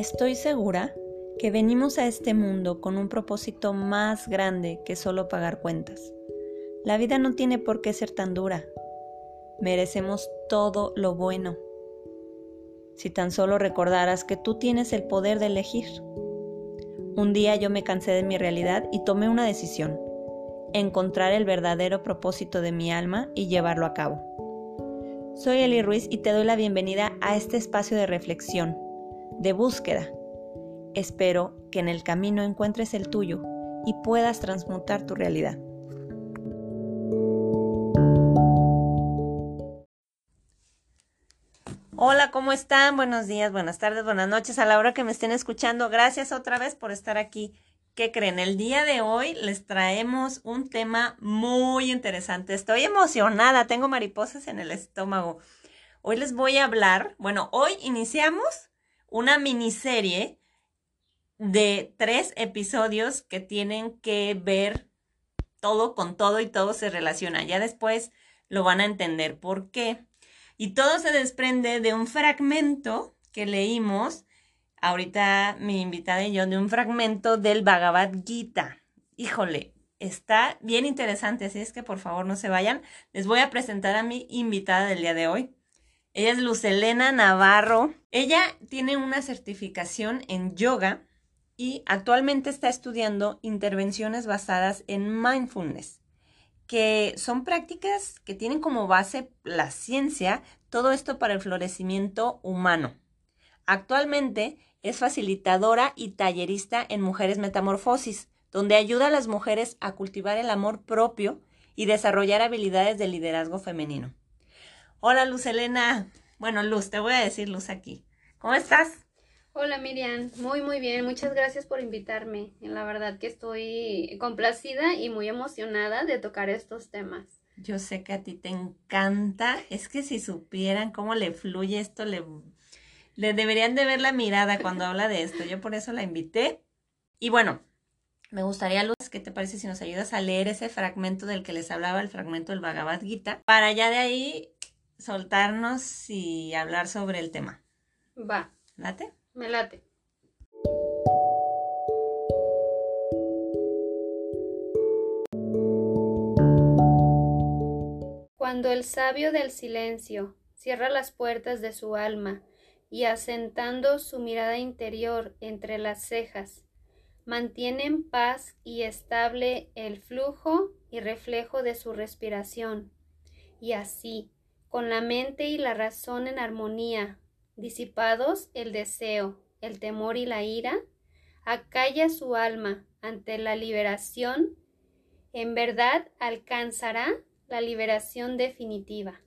Estoy segura que venimos a este mundo con un propósito más grande que solo pagar cuentas. La vida no tiene por qué ser tan dura. Merecemos todo lo bueno. Si tan solo recordaras que tú tienes el poder de elegir. Un día yo me cansé de mi realidad y tomé una decisión, encontrar el verdadero propósito de mi alma y llevarlo a cabo. Soy Eli Ruiz y te doy la bienvenida a este espacio de reflexión, de búsqueda. Espero que en el camino encuentres el tuyo y puedas transmutar tu realidad. Hola, ¿cómo están? Buenos días, buenas tardes, buenas noches a la hora que me estén escuchando. Gracias otra vez por estar aquí. ¿Qué creen? El día de hoy les traemos un tema muy interesante. Estoy emocionada, tengo mariposas en el estómago. Hoy les voy a hablar, bueno, hoy iniciamos una miniserie de tres episodios que tienen que ver todo con todo y todo se relaciona. Ya después lo van a entender por qué. Y todo se desprende de un fragmento que leímos ahorita mi invitada y yo de un fragmento del Bhagavad Gita. Híjole, está bien interesante, así es que por favor no se vayan. Les voy a presentar a mi invitada del día de hoy. Ella es Lucelena Navarro. Ella tiene una certificación en yoga y actualmente está estudiando intervenciones basadas en mindfulness, que son prácticas que tienen como base la ciencia, todo esto para el florecimiento humano. Actualmente es facilitadora y tallerista en Mujeres Metamorfosis, donde ayuda a las mujeres a cultivar el amor propio y desarrollar habilidades de liderazgo femenino. Hola Luz Elena. Bueno, Luz, te voy a decir Luz aquí. ¿Cómo estás? Hola Miriam, muy muy bien, muchas gracias por invitarme. La verdad que estoy complacida y muy emocionada de tocar estos temas. Yo sé que a ti te encanta, es que si supieran cómo le fluye esto, le le deberían de ver la mirada cuando habla de esto. Yo por eso la invité. Y bueno, me gustaría, Luz, ¿qué te parece si nos ayudas a leer ese fragmento del que les hablaba, el fragmento del Bhagavad Gita, para ya de ahí soltarnos y hablar sobre el tema? Va. ¿Late? Me late. Cuando el sabio del silencio cierra las puertas de su alma y asentando su mirada interior entre las cejas, mantiene en paz y estable el flujo y reflejo de su respiración, y así, con la mente y la razón en armonía, disipados el deseo, el temor y la ira, acalla su alma ante la liberación, en verdad alcanzará la liberación definitiva.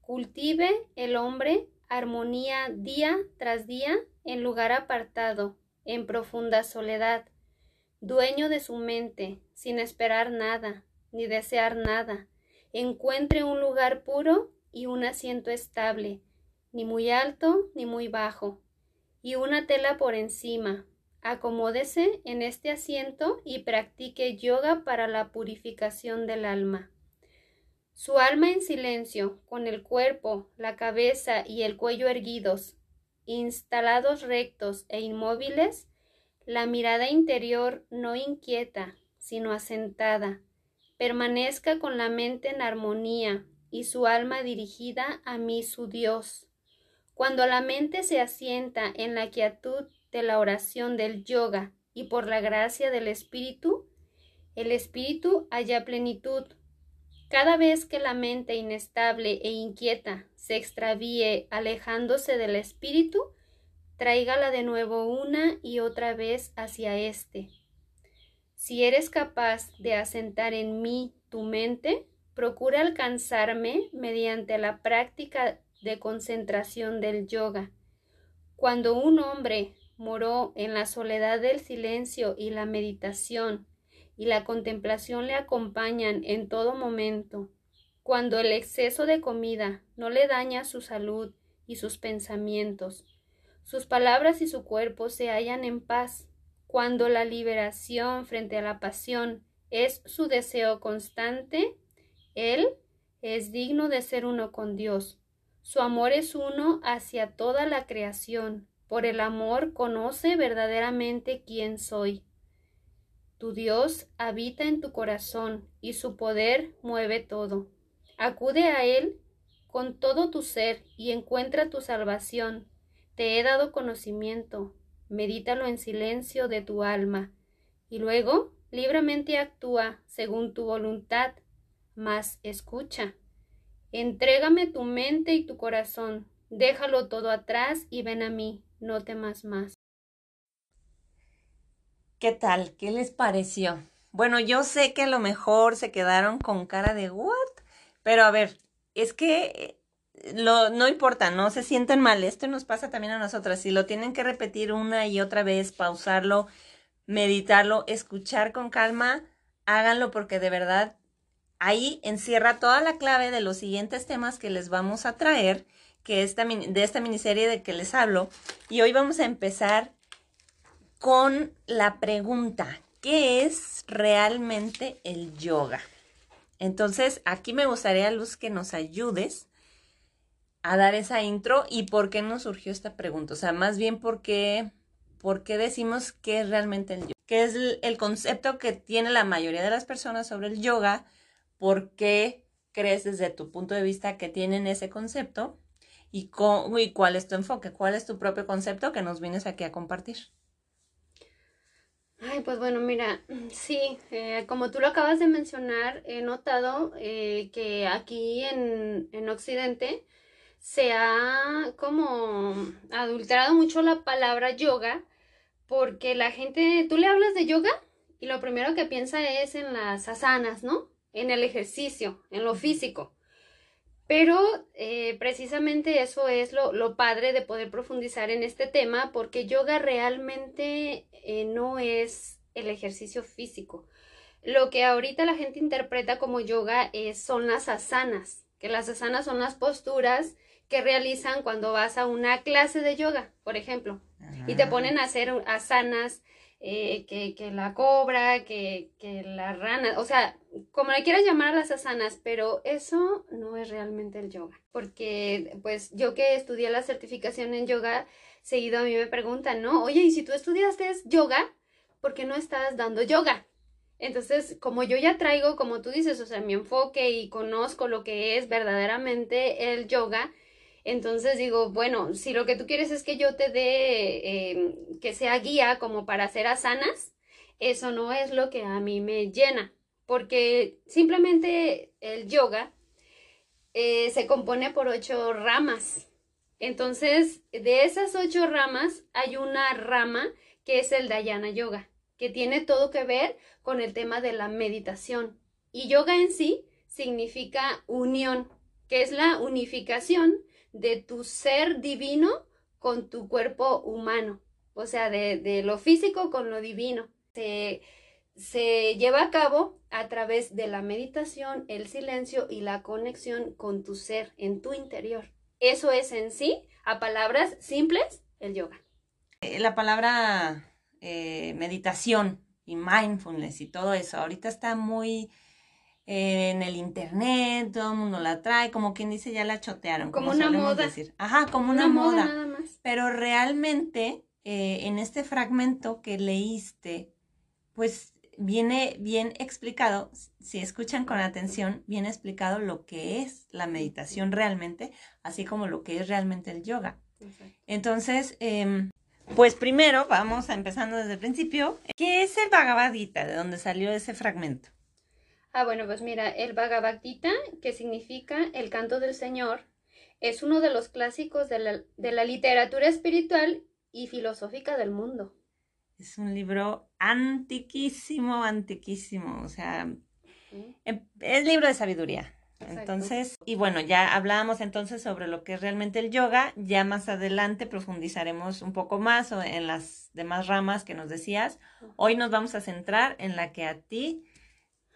Cultive el hombre armonía día tras día en lugar apartado, en profunda soledad, dueño de su mente, sin esperar nada, ni desear nada, encuentre un lugar puro y un asiento estable, ni muy alto ni muy bajo, y una tela por encima. Acomódese en este asiento y practique yoga para la purificación del alma. Su alma en silencio, con el cuerpo, la cabeza y el cuello erguidos, instalados rectos e inmóviles, la mirada interior no inquieta, sino asentada, permanezca con la mente en armonía y su alma dirigida a mí su Dios. Cuando la mente se asienta en la quietud de la oración del yoga y por la gracia del Espíritu, el Espíritu halla plenitud, cada vez que la mente inestable e inquieta se extravíe alejándose del espíritu, tráigala de nuevo una y otra vez hacia éste. Si eres capaz de asentar en mí tu mente, procura alcanzarme mediante la práctica de concentración del yoga. Cuando un hombre moró en la soledad del silencio y la meditación, y la contemplación le acompañan en todo momento. Cuando el exceso de comida no le daña su salud y sus pensamientos, sus palabras y su cuerpo se hallan en paz. Cuando la liberación frente a la pasión es su deseo constante, él es digno de ser uno con Dios. Su amor es uno hacia toda la creación, Por el amor conoce verdaderamente quién soy. Tu Dios habita en tu corazón y su poder mueve todo. Acude a Él con todo tu ser y encuentra tu salvación. Te he dado conocimiento, medítalo en silencio de tu alma, y luego libremente actúa según tu voluntad, mas escucha. Entrégame tu mente y tu corazón, déjalo todo atrás y ven a mí, no temas más. ¿Qué tal? ¿Qué les pareció? Bueno, yo sé que a lo mejor se quedaron con cara de what, pero a ver, es que eh, lo, no importa, no se sienten mal, esto nos pasa también a nosotras. Si lo tienen que repetir una y otra vez, pausarlo, meditarlo, escuchar con calma, háganlo porque de verdad ahí encierra toda la clave de los siguientes temas que les vamos a traer, que esta, de esta miniserie de que les hablo. Y hoy vamos a empezar con la pregunta, ¿qué es realmente el yoga? Entonces, aquí me gustaría, Luz, que nos ayudes a dar esa intro y por qué nos surgió esta pregunta. O sea, más bien por qué, por qué decimos qué es realmente el yoga. ¿Qué es el concepto que tiene la mayoría de las personas sobre el yoga? ¿Por qué crees desde tu punto de vista que tienen ese concepto? ¿Y, cuál es tu enfoque? ¿Cuál es tu propio concepto que nos vienes aquí a compartir? Ay, pues bueno, mira, sí, eh, como tú lo acabas de mencionar, he notado eh, que aquí en, en Occidente se ha como adulterado mucho la palabra yoga porque la gente, tú le hablas de yoga y lo primero que piensa es en las asanas, ¿no? En el ejercicio, en lo físico. Pero eh, precisamente eso es lo, lo, padre de poder profundizar en este tema, porque yoga realmente eh, no es el ejercicio físico. Lo que ahorita la gente interpreta como yoga es, son las asanas, que las asanas son las posturas que realizan cuando vas a una clase de yoga, por ejemplo, y te ponen a hacer asanas eh, que, que, la cobra, que, que, la rana, o sea, como le quieras llamar a las asanas, pero eso no es realmente el yoga, porque pues yo que estudié la certificación en yoga, seguido a mí me preguntan, ¿no? Oye, y si tú estudiaste yoga, ¿por qué no estás dando yoga? Entonces, como yo ya traigo, como tú dices, o sea, mi enfoque y conozco lo que es verdaderamente el yoga, entonces digo, bueno, si lo que tú quieres es que yo te dé, em, que sea guía como para hacer asanas, eso no es lo que a mí me llena, porque simplemente el yoga eh, se compone por ocho ramas. Entonces, de esas ocho ramas hay una rama que es el Dhyana Yoga, que tiene todo que ver con el tema de la meditación. Y yoga en sí significa unión, que es la unificación de tu ser divino con tu cuerpo humano, o sea, de, lo físico con lo divino. Se, se lleva a cabo a través de la meditación, el silencio y la conexión con tu ser en tu interior. Eso es en sí, a palabras simples, el yoga. Eh, la palabra eh, meditación y mindfulness y todo eso, ahorita está muy en el internet, todo el mundo la trae, como quien dice, ya la chotearon. Como, una moda. Decir. Ajá, como una, moda. Nada más. Pero realmente, eh, en este fragmento que leíste, pues viene bien explicado, si escuchan con atención, viene explicado lo que es la meditación realmente, así como lo que es realmente el yoga. Entonces, em, pues primero vamos a empezando desde el principio. ¿Qué es el Bhagavad Gita? ¿De dónde salió ese fragmento? Ah, bueno, pues mira, el Bhagavad Gita, que significa el canto del Señor, es uno de los clásicos de la, de la literatura espiritual y filosófica del mundo. Es un libro antiquísimo, antiquísimo, o sea, em, es libro de sabiduría. Entonces, y bueno, ya hablábamos entonces sobre lo que es realmente el yoga, ya más adelante profundizaremos un poco más en las demás ramas que nos decías. Hoy nos vamos a centrar en la que a ti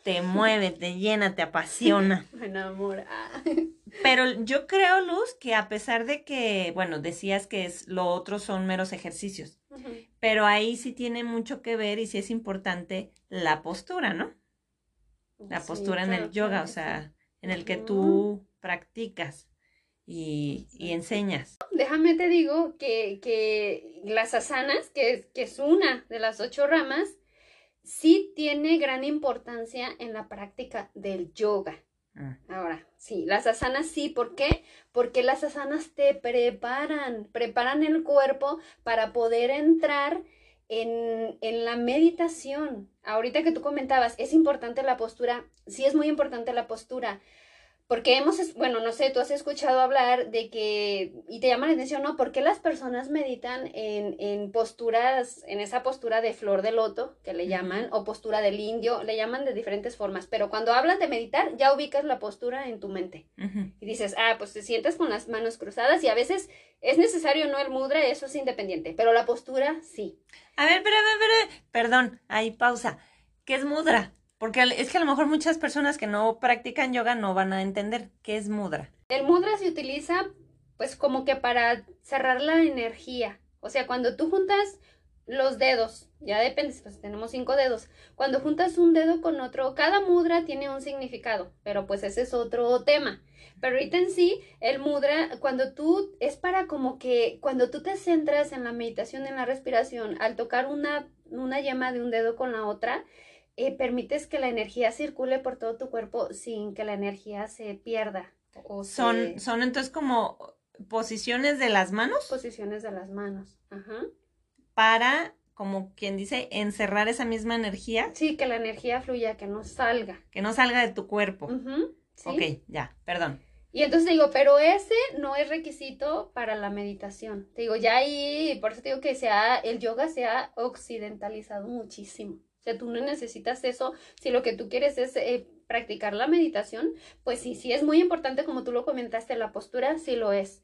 te mueve, te llena, te apasiona. Me enamora. Pero yo creo, Luz, que a pesar de que, bueno, decías que es, lo otro son meros ejercicios, pero ahí sí tiene mucho que ver y sí es importante la postura, ¿no? La postura en el yoga, o sea, en el que tú practicas. y, y enseñas. Déjame te digo que, que las asanas, que, que es una de las ocho ramas, sí tiene gran importancia en la práctica del yoga. Ah. Ahora, sí, las asanas sí, ¿por qué? Porque las asanas te preparan, preparan el cuerpo para poder entrar en, en, la meditación. Ahorita que tú comentabas, es importante la postura, sí es muy importante la postura, porque hemos, bueno, no sé, tú has escuchado hablar de que, y te llama la atención, ¿no? ¿Por qué las personas meditan en, en posturas, en esa postura de flor de loto, que le llaman, o postura del indio, le llaman de diferentes formas, pero cuando hablas de meditar, ya ubicas la postura en tu mente. Y dices, ah, pues te sientas con las manos cruzadas y a veces es necesario, no el mudra, eso es independiente, pero la postura sí. A ver, pero, pero, pero, perdón, ahí pausa. ¿Qué es mudra? Porque es que a lo mejor muchas personas que no practican yoga no van a entender qué es mudra. El mudra se utiliza pues como que para cerrar la energía. O sea, cuando tú juntas los dedos, ya depende, pues tenemos cinco dedos. Cuando juntas un dedo con otro, cada mudra tiene un significado, pero pues ese es otro tema. Pero ahorita en sí, el mudra, cuando tú, es para como que, cuando tú te centras en la meditación, en la respiración, al tocar una, una yema de un dedo con la otra, eh, permites que la energía circule por todo tu cuerpo sin que la energía se pierda. O Son, se- son entonces como posiciones de las manos posiciones de las manos. Ajá. para, como quien dice, encerrar esa misma energía Sí, que la energía fluya, que no salga. que no salga de tu cuerpo. Ujú, ¿sí? Ok, ya, perdón. Y entonces digo, pero ese no es requisito para la meditación. Te digo, ya ahí, por eso te digo que se ha- el yoga se ha occidentalizado muchísimo. Sea, tú no necesitas eso. Si lo que tú quieres es eh, practicar la meditación, pues sí, sí es muy importante, como tú lo comentaste, la postura sí lo es.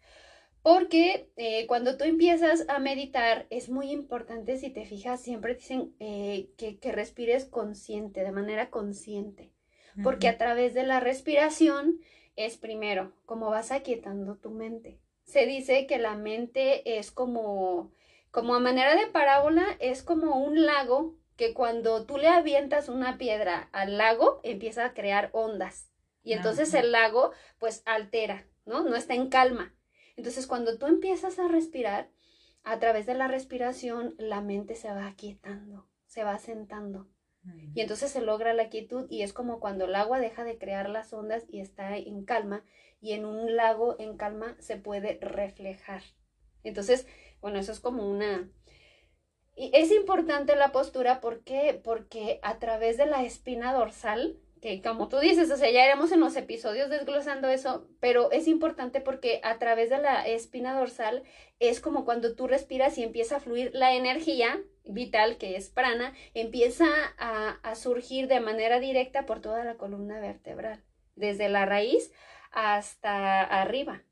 Porque eh, cuando tú empiezas a meditar, es muy importante, si te fijas, siempre dicen eh, que, que respires consciente, de manera consciente porque a través de la respiración es primero como vas aquietando tu mente. Se dice que la mente es como, como a manera de parábola, es como un lago que cuando tú le avientas una piedra al lago empieza a crear ondas y entonces Ajá. el lago pues altera, ¿no? No está en calma. Entonces cuando tú empiezas a respirar, a través de la respiración la mente se va aquietando, se va sentando. Y entonces se logra la quietud y es como cuando el agua deja de crear las ondas y está en calma y en un lago en calma se puede reflejar. Entonces, bueno, eso es como una... Y es importante la postura ¿por qué? porque a través de la espina dorsal, que como tú dices, o sea, ya iremos en los episodios desglosando eso, pero es importante porque a través de la espina dorsal es como cuando tú respiras y empieza a fluir la energía vital, que es prana, empieza a, a surgir de manera directa por toda la columna vertebral, desde la raíz hasta arriba.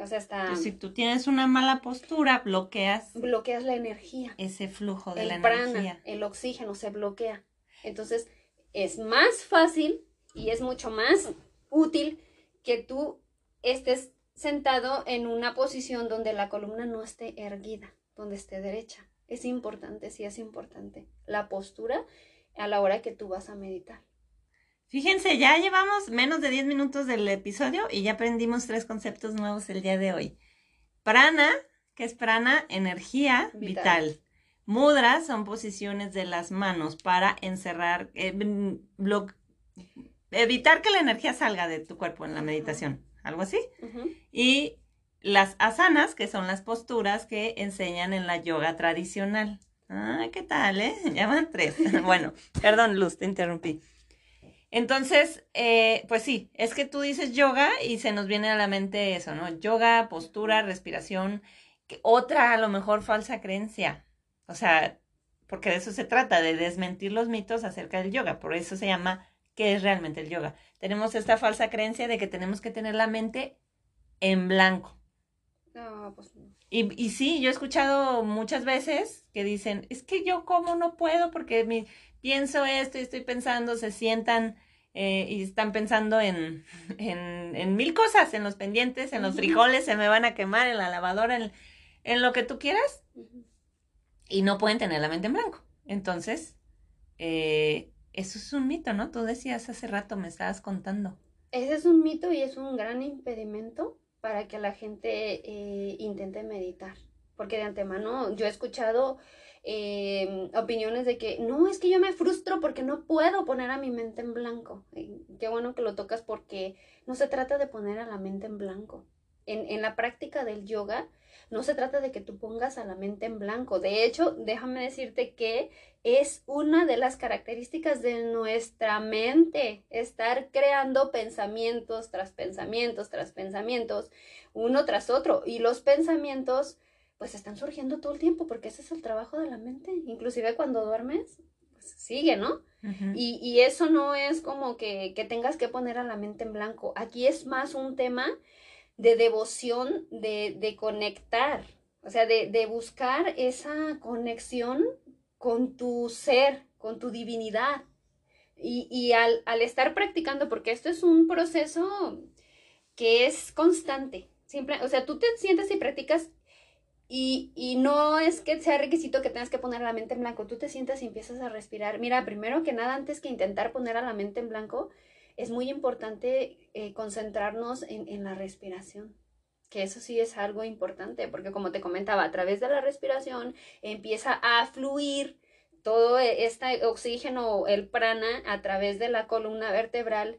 O sea, Entonces, si tú tienes una mala postura, bloqueas bloqueas la energía. ese flujo de el la prana, energía. el oxígeno se bloquea. Entonces, es más fácil y es mucho más útil que tú estés sentado en una posición donde la columna no esté erguida, donde esté derecha. Es importante, sí es importante. La postura a la hora que tú vas a meditar. Fíjense, ya llevamos menos de 10 minutos del episodio y ya aprendimos tres conceptos nuevos el día de hoy. Prana, que es prana, energía vital. Vital. Mudras son posiciones de las manos para encerrar, eh, mm, evitar que la energía salga de tu cuerpo en la meditación, algo así. Y las asanas, que son las posturas que enseñan en la yoga tradicional. Ah, ¿qué tal, eh? Ya van tres. bueno, perdón, Luz, te interrumpí. Entonces, eh, pues sí, es que tú dices yoga y se nos viene a la mente eso, ¿no? Yoga, postura, respiración, que otra a lo mejor falsa creencia. O sea, porque de eso se trata, de desmentir los mitos acerca del yoga. Por eso se llama ¿qué es realmente el yoga? Tenemos esta falsa creencia de que tenemos que tener la mente en blanco. No, pues no. Y, y sí, yo he escuchado muchas veces que dicen, es que yo como no puedo porque mi, pienso esto y estoy pensando, se sientan eh, y están pensando en, en, en mil cosas, en los pendientes, en los frijoles, se me van a quemar, en la lavadora, en, en lo que tú quieras, y no pueden tener la mente en blanco. Entonces, eh, eso es un mito, ¿no? Tú decías hace rato, me estabas contando. Ese es un mito y es un gran impedimento para que la gente eh, intente meditar. Porque de antemano yo he escuchado eh, opiniones de que no, es que yo me frustro porque no puedo poner a mi mente en blanco. qué bueno que lo tocas porque no se trata de poner a la mente en blanco. En, en la práctica del yoga, no se trata de que tú pongas a la mente en blanco. De hecho, déjame decirte que es una de las características de nuestra mente, estar creando pensamientos tras pensamientos tras pensamientos, uno tras otro. Y los pensamientos pues están surgiendo todo el tiempo porque ese es el trabajo de la mente. Inclusive cuando duermes, pues sigue, ¿no? y, y, eso no es como que, que, tengas que poner a la mente en blanco. Aquí es más un tema de devoción, de, de conectar, o sea, de, de buscar esa conexión con tu ser, con tu divinidad. Y, y al, al, estar practicando, porque esto es un proceso que es constante. Siempre, o sea, tú te sientes y practicas y, no es que sea requisito que tengas que poner la mente en blanco, tú te sientas y empiezas a respirar. Mira, primero que nada, antes que intentar poner a la mente en blanco, es muy importante eh, concentrarnos en, en la respiración que eso sí es algo importante, porque como te comentaba, a través de la respiración empieza a fluir todo este oxígeno, el prana, a través de la columna vertebral,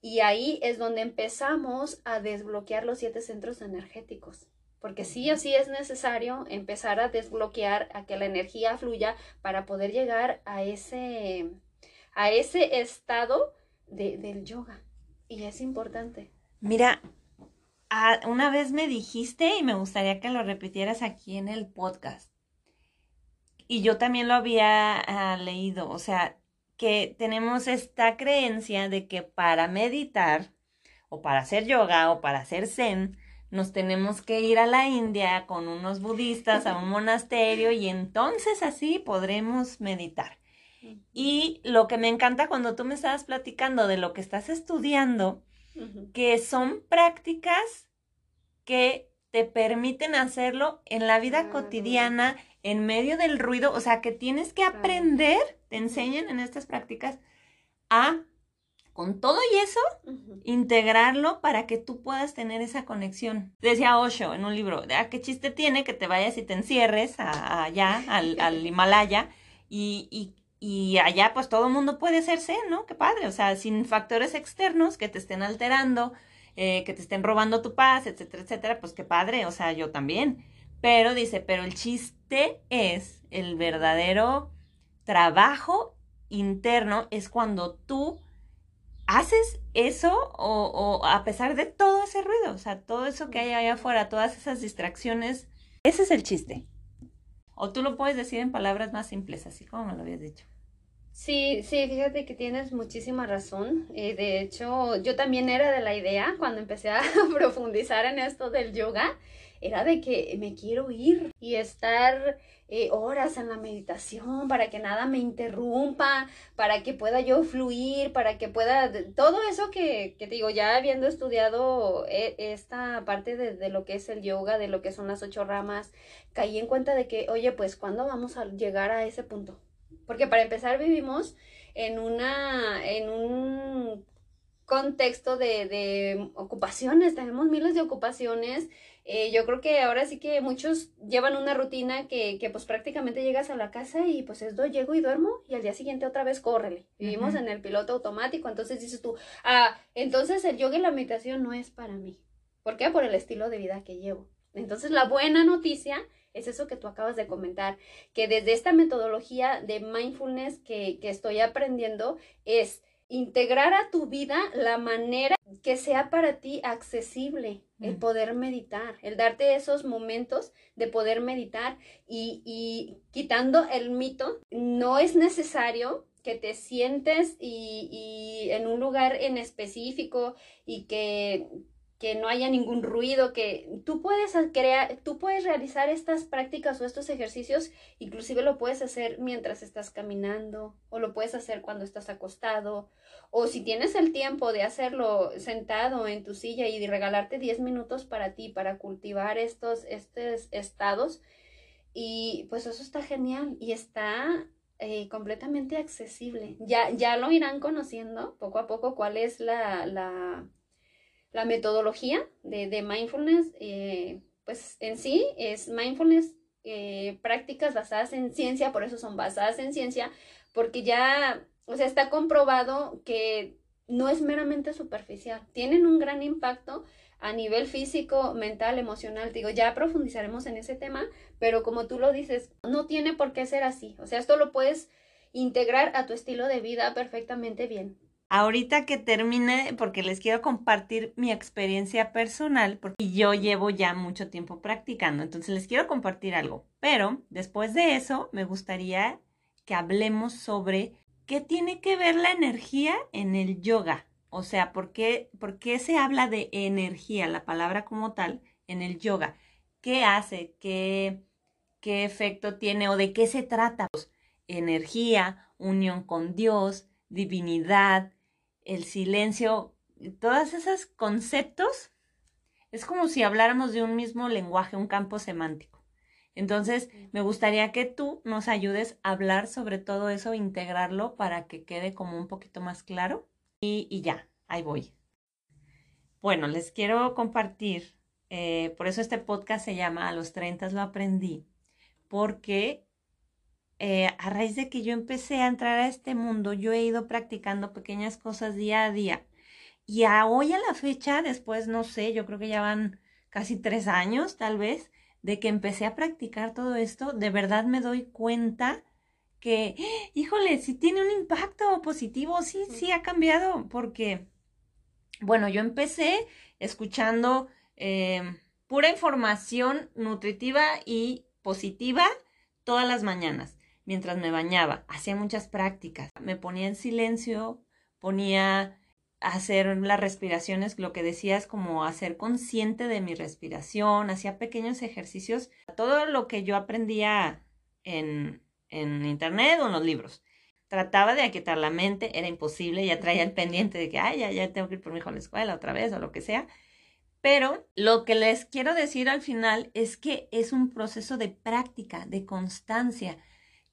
y ahí es donde empezamos a desbloquear los siete centros energéticos porque sí o sí es necesario empezar a desbloquear, a que la energía fluya para poder llegar a ese, a ese estado de, del yoga. Y es importante. Mira, una vez me dijiste y me gustaría que lo repitieras aquí en el podcast. Y yo también lo había ah, leído, o sea, que tenemos esta creencia de que para meditar o para hacer yoga o para hacer zen, nos tenemos que ir a la India con unos budistas a un monasterio y entonces así podremos meditar. Y lo que me encanta cuando tú me estabas platicando de lo que estás estudiando, que son prácticas que te permiten hacerlo en la vida cotidiana, en medio del ruido, o sea, que tienes que aprender, te enseñan en estas prácticas a con todo y eso, integrarlo para que tú puedas tener esa conexión. Decía Osho en un libro, ¿a qué chiste tiene que te vayas y te encierres allá, al, Himalaya, y, allá pues todo el mundo puede hacerse, ¿no? Qué padre, o sea, sin factores externos que te estén alterando, eh, que te estén robando tu paz, etcétera, etcétera, pues qué padre, o sea, yo también. Pero dice, pero el chiste es el verdadero trabajo interno, es cuando tú haces eso o, a pesar de todo ese ruido, o sea, todo eso que hay allá afuera, todas esas distracciones, ese es el chiste. O tú lo puedes decir en palabras más simples, así como me lo habías dicho. Sí, sí, fíjate que tienes muchísima razón. Eh, de hecho, yo también era de la idea cuando empecé a profundizar en esto del yoga, era de que me quiero ir y estar eh, horas en la meditación, para que nada me interrumpa, para que pueda yo fluir, para que pueda, todo eso que, que te digo, ya habiendo estudiado eh, esta parte de, lo que es el yoga, de lo que son las ocho ramas, caí en cuenta de que, oye, pues, ¿cuándo vamos a llegar a ese punto? Porque para empezar vivimos en una, en un contexto de, de ocupaciones, tenemos miles de ocupaciones, eh, yo creo que ahora sí que muchos llevan una rutina que, que, pues prácticamente llegas a la casa y pues es do, llego y duermo y al día siguiente otra vez córrele. Vivimos en el piloto automático, entonces dices tú, ah, entonces el yoga y la meditación no es para mí. ¿Por qué? Por el estilo de vida que llevo. Entonces la buena noticia es eso que tú acabas de comentar, que desde esta metodología de mindfulness que, que estoy aprendiendo es integrar a tu vida la manera que sea para ti accesible el poder meditar, el darte esos momentos de poder meditar y, y quitando el mito, no es necesario que te sientes y, y en un lugar en específico y que que no haya ningún ruido, que tú puedes crear, tú puedes realizar estas prácticas o estos ejercicios, inclusive lo puedes hacer mientras estás caminando, o lo puedes hacer cuando estás acostado, o si tienes el tiempo de hacerlo sentado en tu silla y regalarte 10 minutos para ti, para cultivar estos, estos estados, y pues eso está genial y está eh, completamente accesible. Ya, ya lo irán conociendo poco a poco cuál es la, la la metodología de, mindfulness, eh, pues en sí es mindfulness, eh, prácticas basadas en ciencia, por eso son basadas en ciencia, porque ya, o sea, está comprobado que no es meramente superficial, tienen un gran impacto a nivel físico, mental, emocional. Digo, ya profundizaremos en ese tema, pero como tú lo dices, no tiene por qué ser así. O sea, esto lo puedes integrar a tu estilo de vida perfectamente bien. Ahorita que termine, porque les quiero compartir mi experiencia personal, porque yo llevo ya mucho tiempo practicando, entonces les quiero compartir algo. Pero después de eso, me gustaría que hablemos sobre qué tiene que ver la energía en el yoga. O sea, ¿por qué, ¿por qué se habla de energía, la palabra como tal, en el yoga? ¿Qué hace? ¿Qué, qué efecto tiene o de qué se trata? Pues, energía, unión con Dios, divinidad, el silencio, todos esos conceptos, es como si habláramos de un mismo lenguaje, un campo semántico. Entonces, me gustaría que tú nos ayudes a hablar sobre todo eso, integrarlo para que quede como un poquito más claro. Y, ya, ahí voy. Bueno, les quiero compartir, eh, por eso este podcast se llama A los 30 lo aprendí, porque eh, a raíz de que yo empecé a entrar a este mundo, yo he ido practicando pequeñas cosas día a día. Y a hoy a la fecha, después, no sé, yo creo que ya van casi tres años tal vez, de que empecé a practicar todo esto, de verdad me doy cuenta que, híjole, si tiene un impacto positivo, sí, sí ha cambiado, porque, bueno, yo empecé escuchando em, pura información nutritiva y positiva todas las mañanas mientras me bañaba. Hacía muchas prácticas. Me ponía en silencio, ponía a hacer las respiraciones, lo que decía es como hacer consciente de mi respiración, hacía pequeños ejercicios, todo lo que yo aprendía en, en internet o en los libros. Trataba de aquietar la mente, era imposible, ya traía el pendiente de que, ay, ya, ya tengo que ir por mi hijo a la escuela otra vez o lo que sea. Pero lo que les quiero decir al final es que es un proceso de práctica, de constancia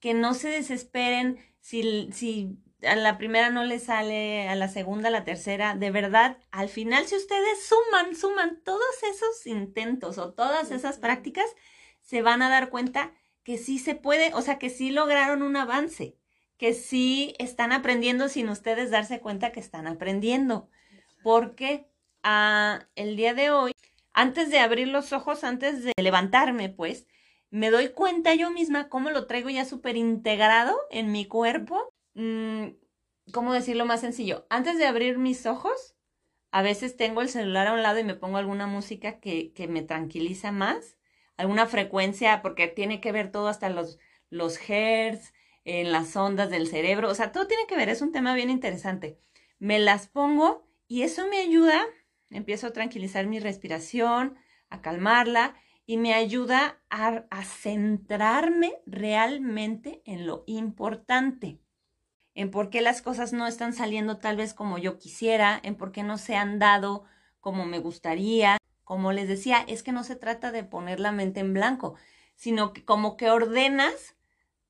que no se desesperen si, si a la primera no le sale, a la segunda, a la tercera. De verdad, al final, si ustedes suman, suman todos esos intentos o todas esas prácticas, se van a dar cuenta que sí se puede, o sea, que sí lograron un avance, que sí están aprendiendo sin ustedes darse cuenta que están aprendiendo. Porque ah, el día de hoy, antes de abrir los ojos, antes de levantarme, pues, me doy cuenta yo misma cómo lo traigo ya súper integrado en mi cuerpo. Mm, ¿Cómo decirlo más sencillo? Antes de abrir mis ojos, a veces tengo el celular a un lado y me pongo alguna música que, que me tranquiliza más, alguna frecuencia, porque tiene que ver todo hasta los, los hertz, en las ondas del cerebro, o sea, todo tiene que ver, es un tema bien interesante. Me las pongo y eso me ayuda, empiezo a tranquilizar mi respiración, a calmarla y me ayuda a, centrarme realmente en lo importante, en por qué las cosas no están saliendo tal vez como yo quisiera, en por qué no se han dado como me gustaría. Como les decía, es que no se trata de poner la mente en blanco, sino que como que ordenas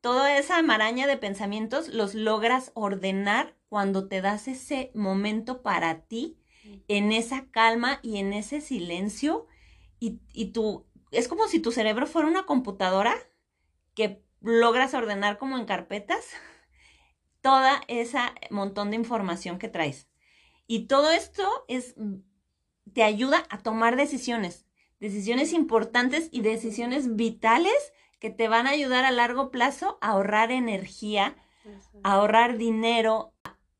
toda esa maraña de pensamientos, los logras ordenar cuando te das ese momento para ti, en esa calma y en ese silencio, y, y tu es como si tu cerebro fuera una computadora que logras ordenar como en carpetas toda esa montón de información que traes. Y todo esto es te ayuda a tomar decisiones, decisiones importantes y decisiones vitales que te van a ayudar a largo plazo a ahorrar energía, a ahorrar dinero,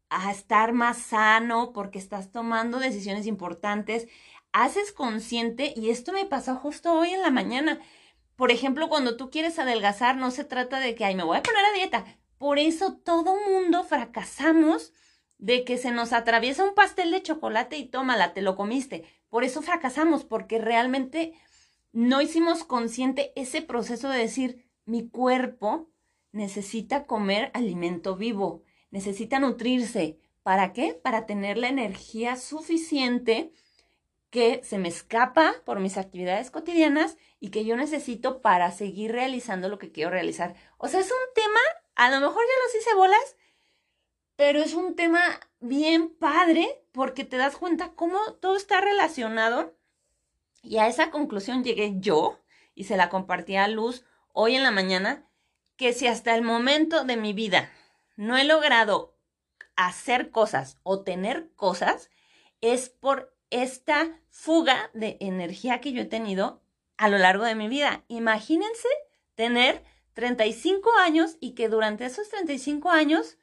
a estar más sano porque estás tomando decisiones importantes haces consciente, y esto me pasó justo hoy en la mañana. Por ejemplo, cuando tú quieres adelgazar, no se trata de que, ay, me voy a poner a dieta. Por eso todo mundo fracasamos de que se nos atraviesa un pastel de chocolate y tómala, te lo comiste. Por eso fracasamos, porque realmente no hicimos consciente ese proceso de decir, mi cuerpo necesita comer alimento vivo, necesita nutrirse. ¿Para qué? Para tener la energía suficiente que se me escapa por mis actividades cotidianas y que yo necesito para seguir realizando lo que quiero realizar. O sea, es un tema, a lo mejor ya los hice bolas, pero es un tema bien padre porque te das cuenta cómo todo está relacionado y a esa conclusión llegué yo y se la compartí a Luz hoy en la mañana, que si hasta el momento de mi vida no he logrado hacer cosas o tener cosas, es por esta fuga de energía que yo he tenido a lo largo de mi vida. Imagínense tener 35 años y que durante esos 35 años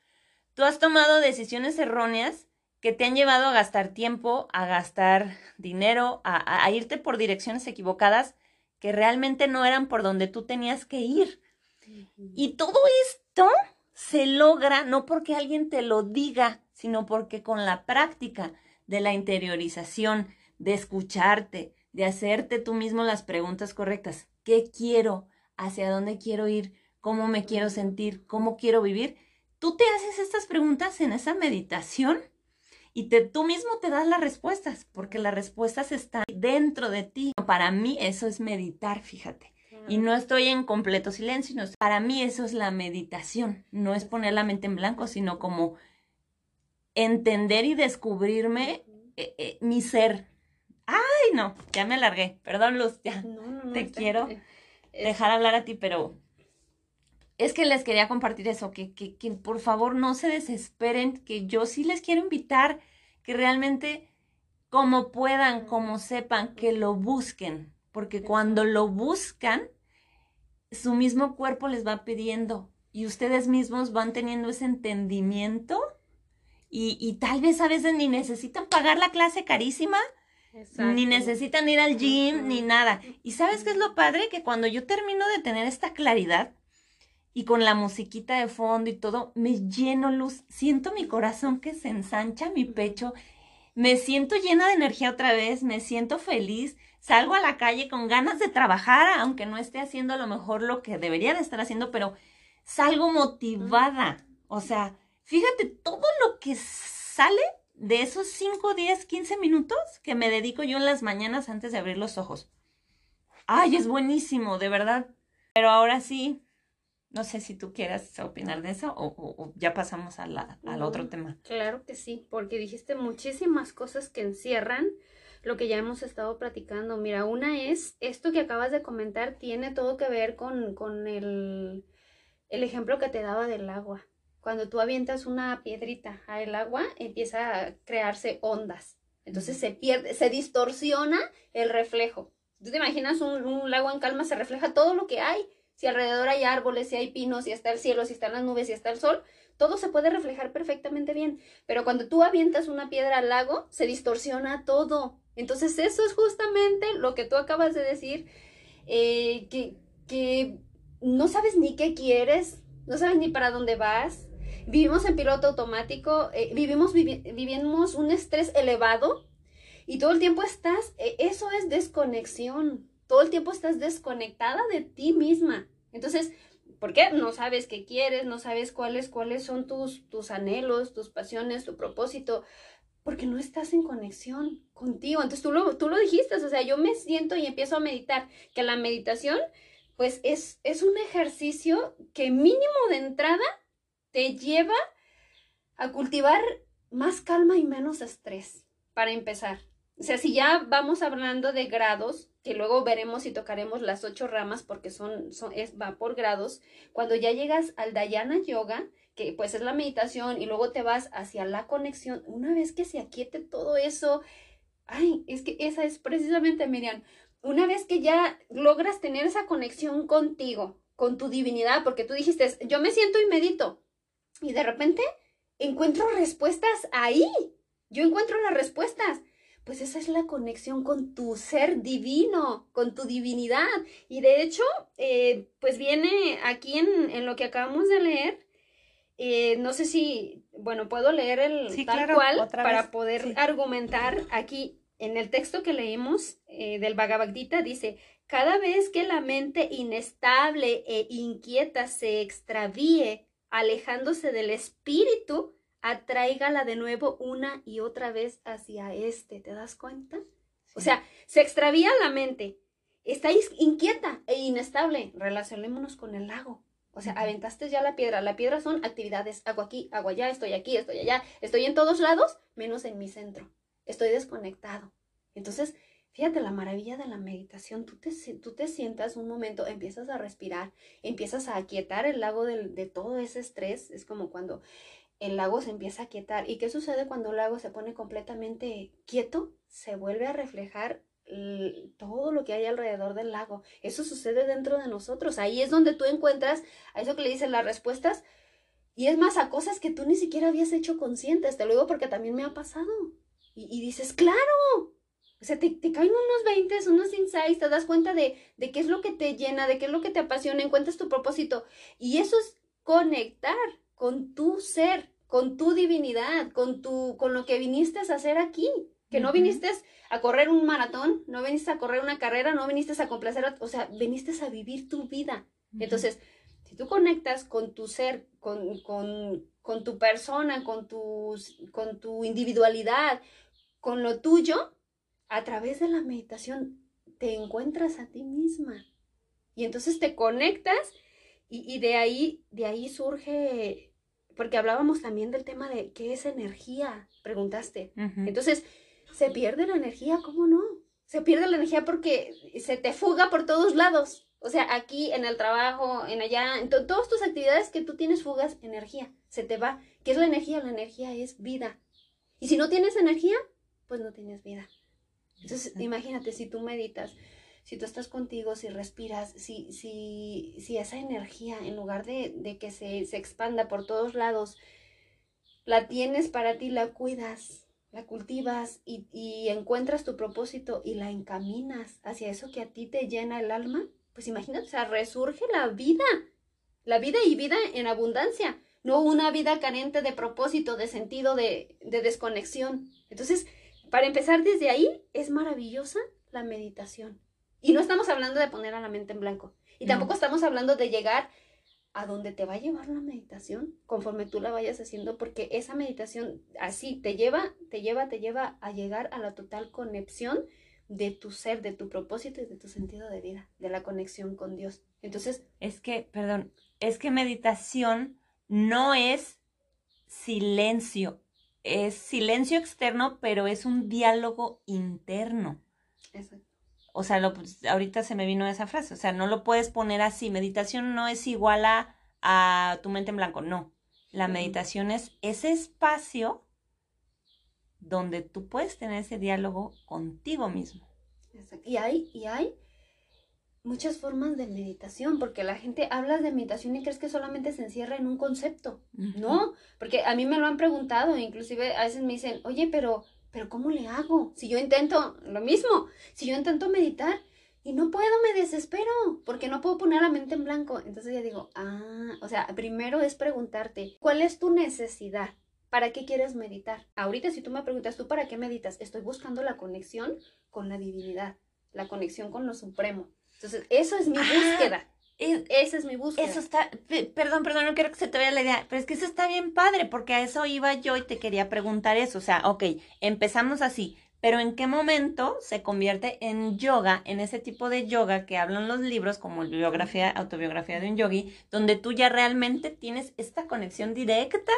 tú has tomado decisiones erróneas que te han llevado a gastar tiempo, a gastar dinero, a, irte por direcciones equivocadas que realmente no eran por donde tú tenías que ir. Y todo esto se logra no porque alguien te lo diga, sino porque con la práctica de la interiorización, de escucharte, de hacerte tú mismo las preguntas correctas. ¿Qué quiero? ¿Hacia dónde quiero ir? ¿Cómo me quiero sentir? ¿Cómo quiero vivir? Tú te haces estas preguntas en esa meditación y te, tú mismo te das las respuestas, porque las respuestas están dentro de ti. Para mí eso es meditar, fíjate. Y no estoy en completo silencio. para mí eso es la meditación. No es poner la mente en blanco, sino como entender y descubrirme eh, eh, mi ser. Ay, no, ya me alargué. Perdón, Luz, ya. te quiero dejar hablar a ti, pero es que les quería compartir eso, que, que, que, por favor no se desesperen, que yo sí les quiero invitar, que realmente como puedan, como sepan, que lo busquen, porque cuando lo buscan, su mismo cuerpo les va pidiendo y ustedes mismos van teniendo ese entendimiento y, y tal vez a veces ni necesitan pagar la clase carísima, ni necesitan ir al gym, ni nada. ¿Y sabes qué es lo padre? Que cuando yo termino de tener esta claridad, y con la musiquita de fondo y todo, me lleno luz, siento mi corazón que se ensancha, mi pecho, me siento llena de energía otra vez, me siento feliz, salgo a la calle con ganas de trabajar, aunque no esté haciendo a lo mejor lo que debería de estar haciendo, pero salgo motivada. O sea, fíjate todo lo que sale de esos 5, 10, 15 minutos que me dedico yo en las mañanas antes de abrir los ojos. Ay, es buenísimo, de verdad. Pero ahora sí, no sé si tú quieras opinar de eso o, ya pasamos a la, al otro tema. Claro que sí, porque dijiste muchísimas cosas que encierran lo que ya hemos estado platicando. Mira, una es, esto que acabas de comentar tiene todo que ver con, con el, el ejemplo que te daba del agua. Cuando tú avientas una piedrita al agua, empieza a crearse ondas. Entonces se pierde, se distorsiona el reflejo. Tú te imaginas un, un lago en calma, se refleja todo lo que hay si alrededor hay árboles, si hay pinos, si está el cielo, si están las nubes, si está el sol, todo se puede reflejar perfectamente bien. Pero cuando tú avientas una piedra al lago, se distorsiona todo. Entonces eso es justamente lo que tú acabas de decir, eh, que, que no sabes ni qué quieres, no sabes ni para dónde vas. Vivimos en piloto automático, eh, vivimos, vivimos un estrés elevado y todo el tiempo estás, eh, eso es desconexión, todo el tiempo estás desconectada de ti misma. Entonces, ¿por qué? No sabes qué quieres, no sabes cuáles, cuáles son tus, tus anhelos, tus pasiones, tu propósito, porque no estás en conexión contigo. Entonces tú lo, tú lo dijiste, o sea, yo me siento y empiezo a meditar, que la meditación, pues es, es un ejercicio que mínimo de entrada te lleva a cultivar más calma y menos estrés, para empezar. O sea, si ya vamos hablando de grados, que luego veremos y tocaremos las ocho ramas porque son, es, va por grados, cuando ya llegas al Dhyana Yoga, que pues es la meditación y luego te vas hacia la conexión, una vez que se aquiete todo eso, ay, es que esa es precisamente, Miriam, una vez que ya logras tener esa conexión contigo, con tu divinidad, porque tú dijiste, yo me siento y medito, y de repente encuentro respuestas ahí, yo encuentro las respuestas. Pues esa es la conexión con tu ser divino, con tu divinidad. Y de hecho, eh, pues viene aquí en, lo que acabamos de leer, eh, no sé si, bueno, puedo leer el tal cual para poder argumentar aquí en el texto que leímos eh, del Bhagavad Gita, dice, cada vez que la mente inestable e inquieta se extravíe, alejándose del espíritu, atráigala de nuevo una y otra vez hacia este. ¿Te das cuenta? O sea, se extravía la mente. Está inquieta e inestable. Relacionémonos con el lago. O sea, aventaste ya la piedra. La piedra son actividades. Hago aquí, hago allá, estoy aquí, estoy allá. Estoy en todos lados, menos en mi centro. Estoy desconectado. Entonces, fíjate la maravilla de la meditación. Tú te, tú te sientas un momento, empiezas a respirar, empiezas a aquietar el lago de, todo ese estrés. Es como cuando el lago se empieza a quietar. ¿Y qué sucede cuando el lago se pone completamente quieto? Se vuelve a reflejar todo lo que hay alrededor del lago. Eso sucede dentro de nosotros. Ahí es donde tú encuentras a eso que le dicen las respuestas. Y es más, a cosas que tú ni siquiera habías hecho conscientes. Te lo digo porque también me ha pasado. Y, dices, claro. O sea, te, te, caen unos 20, unos insights, te das cuenta de, de qué es lo que te llena, de qué es lo que te apasiona, encuentras tu propósito. Y eso es conectar con tu ser, con tu divinidad, con, tu, con lo que viniste a hacer aquí. Que no viniste a correr un maratón, no viniste a correr una carrera, no viniste a complacer, o sea, viniste a vivir tu vida. Entonces, si tú conectas con tu ser, con, con, con tu persona, con, tus, con tu individualidad, con lo tuyo, a través de la meditación te encuentras a ti misma. Y entonces te conectas y, y de ahí, de ahí surge, porque hablábamos también del tema de qué es energía, preguntaste. Entonces, se pierde la energía, ¿cómo no? Se pierde la energía porque se te fuga por todos lados. O sea, aquí en el trabajo, en allá, en todas tus actividades que tú tienes fugas, energía, se te va. ¿Qué es la energía? La energía es vida. Y si no tienes energía, pues no tienes vida. Entonces, imagínate, si tú meditas, si tú estás contigo, si respiras, si, si, si esa energía, en lugar de, de que se, se expanda por todos lados, la tienes para ti, la cuidas, la cultivas y, encuentras tu propósito y la encaminas hacia eso que a ti te llena el alma, pues imagínate, o sea, resurge la vida, la vida y vida en abundancia, no una vida carente de propósito, de sentido, de, de desconexión. Entonces, para empezar desde ahí, es maravillosa la meditación. Y no estamos hablando de poner a la mente en blanco. Y tampoco estamos hablando de llegar a dónde te va a llevar la meditación conforme tú la vayas haciendo, porque esa meditación así te lleva, te lleva, te lleva a llegar a la total conexión de tu ser, de tu propósito y de tu sentido de vida, de la conexión con Dios. Entonces... Es que, perdón, es que meditación no es silencio, es silencio externo, pero es un diálogo interno. Exacto o sea, lo, pues, ahorita se me vino esa frase, o sea, no lo puedes poner así, meditación no es igual a, a tu mente en blanco, no. La meditación es ese espacio donde tú puedes tener ese diálogo contigo mismo. Y hay, y hay muchas formas de meditación, porque la gente habla de meditación y crees que solamente se encierra en un concepto. No, porque a mí me lo han preguntado, inclusive a veces me dicen, oye, pero pero ¿cómo le hago? Si yo intento lo mismo, si yo intento meditar y no puedo, me desespero, porque no puedo poner la mente en blanco. Entonces ya digo, ah, o sea, primero es preguntarte, ¿cuál es tu necesidad? ¿Para qué quieres meditar? Ahorita si tú me preguntas, ¿tú para qué meditas? Estoy buscando la conexión con la divinidad, la conexión con lo supremo. Entonces, eso es mi ah, búsqueda. Esa es mi búsqueda. Eso está, perdón, perdón, no quiero que se te vaya la idea, pero es que eso está bien padre, porque a eso iba yo y te quería preguntar eso. O sea, ok, empezamos así, pero ¿en qué momento se convierte en yoga, en ese tipo de yoga que hablan los libros, como biografía, autobiografía de un yogi, donde tú ya realmente tienes esta conexión directa,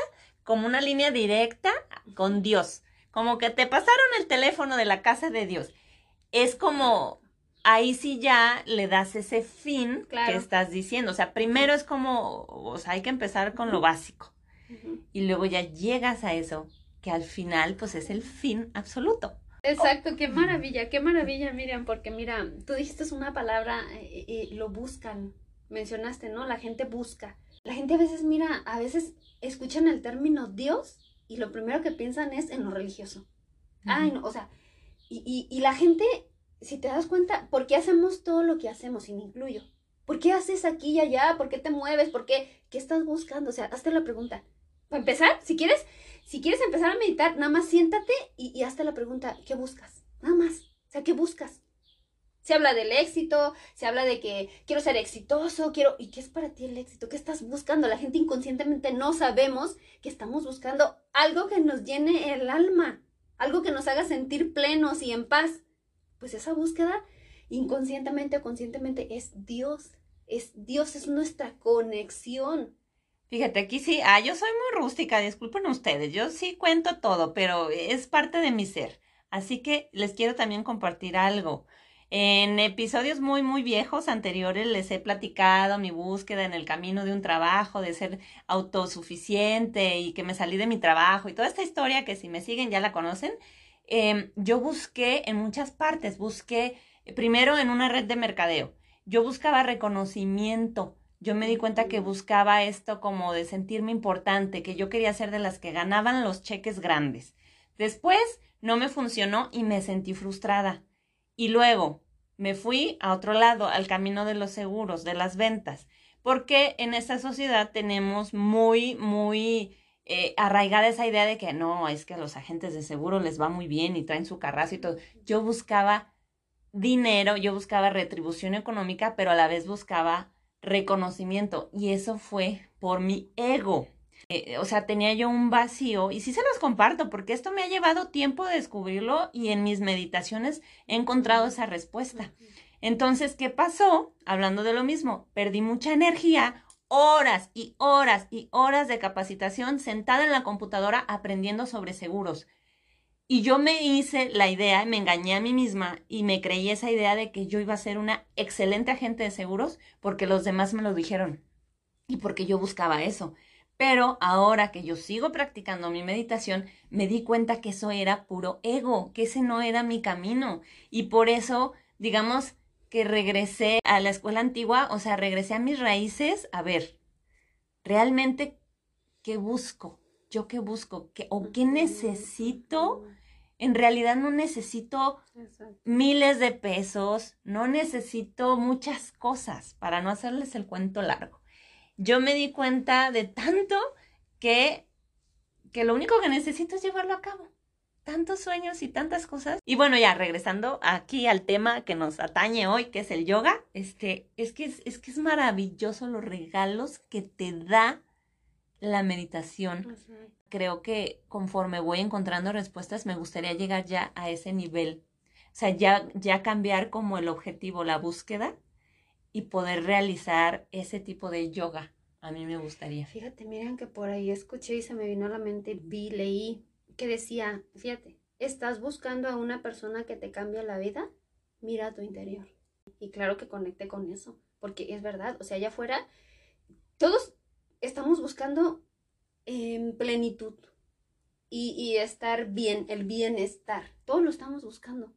como una línea directa con Dios? Como que te pasaron el teléfono de la casa de Dios. Es como ahí sí ya le das ese fin que estás diciendo. O sea, primero es como, o sea, hay que empezar con lo básico. Y luego ya llegas a eso, que al final pues es el fin absoluto. Exacto, qué maravilla, qué maravilla, Miriam, porque mira, tú dijiste una palabra y, eh, eh, lo buscan, mencionaste, ¿no? La gente busca. La gente a veces, mira, a veces escuchan el término Dios y lo primero que piensan es en lo religioso. Ay, no, o sea, y, y, y la gente si te das cuenta, ¿por qué hacemos todo lo que hacemos? Y me incluyo. ¿Por qué haces aquí y allá? ¿Por qué te mueves? ¿Por qué? ¿Qué estás buscando? O sea, hazte la pregunta. Para empezar, si quieres, si quieres empezar a meditar, nada más siéntate y, y hazte la pregunta, ¿qué buscas? Nada más. O sea, ¿qué buscas? Se habla del éxito, se habla de que quiero ser exitoso, quiero... ¿Y qué es para ti el éxito? ¿Qué estás buscando? La gente inconscientemente no sabemos que estamos buscando algo que nos llene el alma, algo que nos haga sentir plenos y en paz pues esa búsqueda inconscientemente o conscientemente es Dios. Es Dios es nuestra conexión. Fíjate, aquí sí, ah, yo soy muy rústica, disculpen ustedes, yo sí cuento todo, pero es parte de mi ser. Así que les quiero también compartir algo. En episodios muy, muy viejos anteriores les he platicado mi búsqueda en el camino de un trabajo, de ser autosuficiente y que me salí de mi trabajo y toda esta historia que si me siguen ya la conocen. Em, yo busqué en muchas partes, busqué primero en una red de mercadeo, yo buscaba reconocimiento, yo me di cuenta que buscaba esto como de sentirme importante, que yo quería ser de las que ganaban los cheques grandes. Después no me funcionó y me sentí frustrada. Y luego me fui a otro lado, al camino de los seguros, de las ventas, porque en esta sociedad tenemos muy, muy eh, arraigada esa idea de que no, es que a los agentes de seguro les va muy bien y traen su carrazo y todo. Yo buscaba dinero, yo buscaba retribución económica, pero a la vez buscaba reconocimiento y eso fue por mi ego. Eh, o sea, tenía yo un vacío y sí se los comparto porque esto me ha llevado tiempo de descubrirlo y en mis meditaciones he encontrado esa respuesta. Entonces, ¿qué pasó? Hablando de lo mismo, perdí mucha energía, horas y horas y horas de capacitación sentada en la computadora aprendiendo sobre seguros. Y yo me hice la idea, me engañé a mí misma y me creí esa idea de que yo iba a ser una excelente agente de seguros porque los demás me lo dijeron y porque yo buscaba eso. Pero ahora que yo sigo practicando mi meditación, me di cuenta que eso era puro ego, que ese no era mi camino. Y por eso, digamos que regresé a la escuela antigua, o sea, regresé a mis raíces, a ver, realmente, ¿qué busco? yo qué busco, ¿Qué, o qué necesito. En realidad no necesito miles de pesos, no necesito muchas cosas para no hacerles el cuento largo. Yo me di cuenta de tanto que, que lo único que necesito es llevarlo a cabo. Tantos sueños y tantas cosas. Y bueno, ya regresando aquí al tema que nos atañe hoy, que es el yoga, este, es que es, es que es maravilloso los regalos que te da la meditación. Creo que conforme voy encontrando respuestas, me gustaría llegar ya a ese nivel. O sea, ya, ya cambiar como el objetivo, la búsqueda y poder realizar ese tipo de yoga. A mí me gustaría. Fíjate, miren que por ahí escuché y se me vino a la mente, vi, leí, que decía, fíjate, ¿estás buscando a una persona que te cambie la vida? Mira a tu interior. Y claro que conecte con eso, porque es verdad, o sea, allá afuera, todos estamos buscando en plenitud y, estar bien, el bienestar. Todos lo estamos buscando.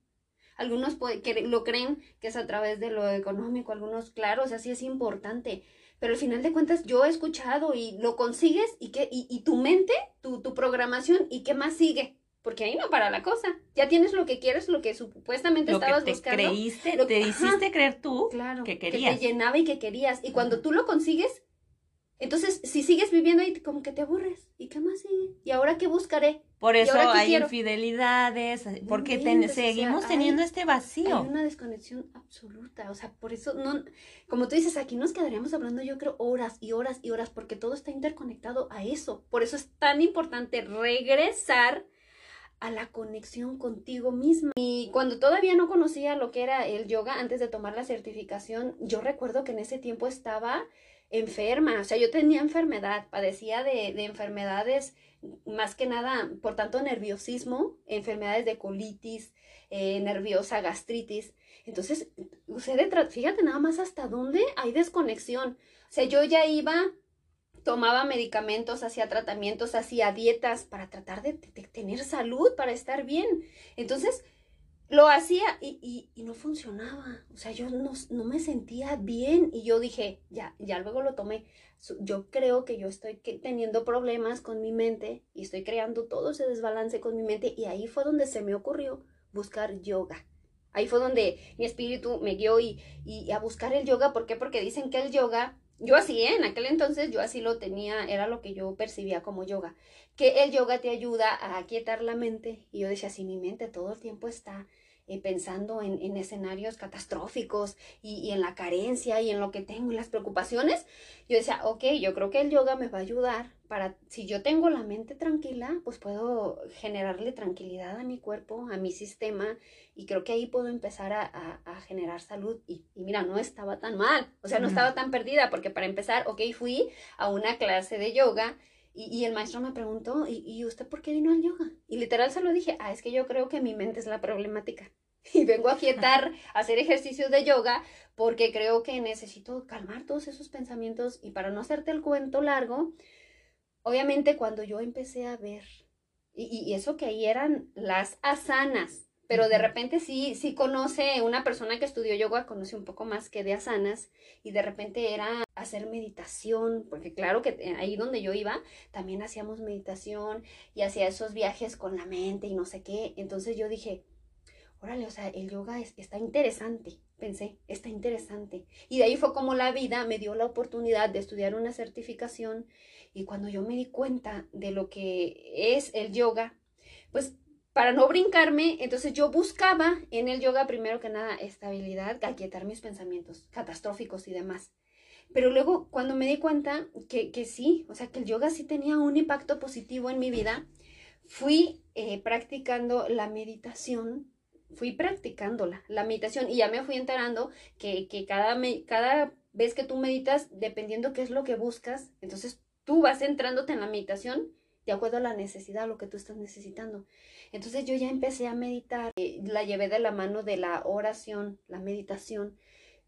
Algunos que lo creen que es a través de lo económico, algunos, claro, o sea, sí es importante. Pero al final de cuentas yo he escuchado y lo consigues y, que, y, tu mente, tu, tu programación y qué más sigue. Porque ahí no para la cosa. Ya tienes lo que quieres, lo que supuestamente lo estabas que te buscando. Creíste, lo, te hiciste creer tú claro, que querías. Que te llenaba y que querías. Y cuando tú lo consigues, entonces, si sigues viviendo ahí, como que te aburres. ¿Y qué más sigue? ¿Y ahora qué buscaré? Por eso hay infidelidades, porque seguimos teniendo este vacío. Hay una desconexión absoluta. O sea, por eso, no, como tú dices, aquí nos quedaríamos hablando, yo creo, horas y horas y horas, porque todo está interconectado a eso. Por eso es tan importante regresar a la conexión contigo misma. Y cuando todavía no conocía lo que era el yoga, antes de tomar la certificación, yo recuerdo que en ese tiempo estaba enferma, o sea, yo tenía enfermedad, padecía de, enfermedades, más que nada, por tanto, nerviosismo, enfermedades de colitis, eh, nerviosa, gastritis. Entonces, usted, fíjate nada más hasta dónde hay desconexión. O sea, yo ya iba, tomaba medicamentos, hacía tratamientos, hacía dietas para tratar de tener salud, para estar bien. Entonces, lo hacía y, y, no funcionaba. O sea, yo no, no, me sentía bien y yo dije, ya, ya luego lo tomé. Yo creo que yo estoy teniendo problemas con mi mente y estoy creando todo ese desbalance con mi mente y ahí fue donde se me ocurrió buscar yoga. Ahí fue donde mi espíritu me guió y, y a buscar el yoga. ¿Por qué? Porque dicen que el yoga, yo así, ¿eh? en aquel entonces yo así lo tenía, era lo que yo percibía como yoga, que el yoga te ayuda a aquietar la mente. Y yo decía, si mi mente todo el tiempo está eh, pensando en, en, escenarios catastróficos y, y, en la carencia y en lo que tengo y las preocupaciones, yo decía, ok, yo creo que el yoga me va a ayudar para, si yo tengo la mente tranquila, pues puedo generarle tranquilidad a mi cuerpo, a mi sistema, y creo que ahí puedo empezar a, a, a generar salud. Y, y, mira, no estaba tan mal, o sea, no estaba tan perdida, porque para empezar, ok, fui a una clase de yoga y, el maestro me preguntó, ¿Y, ¿y usted por qué vino al yoga? Y literal se lo dije, ah, es que yo creo que mi mente es la problemática. Y vengo a quietar, a hacer ejercicios de yoga, porque creo que necesito calmar todos esos pensamientos. Y para no hacerte el cuento largo, obviamente cuando yo empecé a ver, y, y eso que ahí eran las asanas, pero de repente sí, sí conoce, una persona que estudió yoga conoce un poco más que de asanas y de repente era hacer meditación, porque claro que eh, ahí donde yo iba también hacíamos meditación y hacía esos viajes con la mente y no sé qué. Entonces yo dije, órale, o sea, el yoga es, está interesante, pensé, está interesante. Y de ahí fue como la vida me dio la oportunidad de estudiar una certificación y cuando yo me di cuenta de lo que es el yoga, pues para no brincarme, entonces yo buscaba en el yoga primero que nada estabilidad, aquietar mis pensamientos catastróficos y demás. Pero luego cuando me di cuenta que, que sí, o sea, que el yoga sí tenía un impacto positivo en mi vida, fui eh, practicando la meditación, fui practicándola, la meditación, y ya me fui enterando que, que cada, me, cada vez que tú meditas, dependiendo qué es lo que buscas, entonces tú vas centrándote en la meditación de acuerdo a la necesidad, a lo que tú estás necesitando. Entonces yo ya empecé a meditar, eh, la llevé de la mano de la oración, la meditación,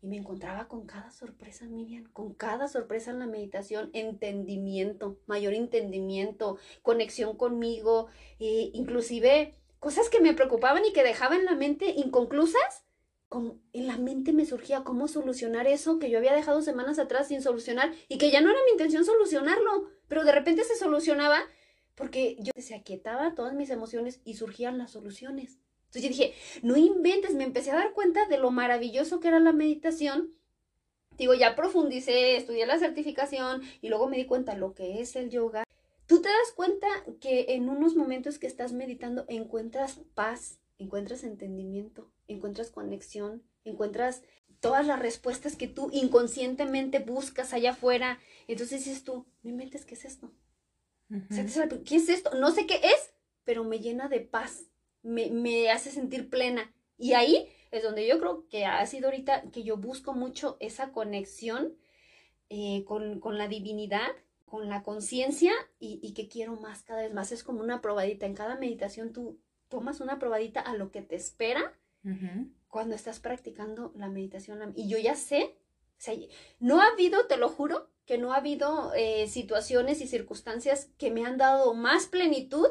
y me encontraba con cada sorpresa, Miriam, con cada sorpresa en la meditación, entendimiento, mayor entendimiento, conexión conmigo, e inclusive cosas que me preocupaban y que dejaba en la mente inconclusas, en la mente me surgía cómo solucionar eso que yo había dejado semanas atrás sin solucionar y que ya no era mi intención solucionarlo, pero de repente se solucionaba porque yo se aquietaba todas mis emociones y surgían las soluciones. Entonces yo dije, no inventes, me empecé a dar cuenta de lo maravilloso que era la meditación. Digo, ya profundicé, estudié la certificación y luego me di cuenta lo que es el yoga. Tú te das cuenta que en unos momentos que estás meditando encuentras paz, encuentras entendimiento, encuentras conexión, encuentras todas las respuestas que tú inconscientemente buscas allá afuera. Entonces dices tú, no inventes, ¿qué es esto? ¿Qué es esto? No sé qué es, pero me llena de paz, me, me hace sentir plena. Y ahí es donde yo creo que ha sido ahorita que yo busco mucho esa conexión eh, con, con, la divinidad, con la conciencia y, y, que quiero más cada vez más. Es como una probadita. En cada meditación tú tomas una probadita a lo que te espera cuando estás practicando la meditación. Y yo ya sé, o sea, no ha habido, te lo juro, que no ha habido eh, situaciones y circunstancias que me han dado más plenitud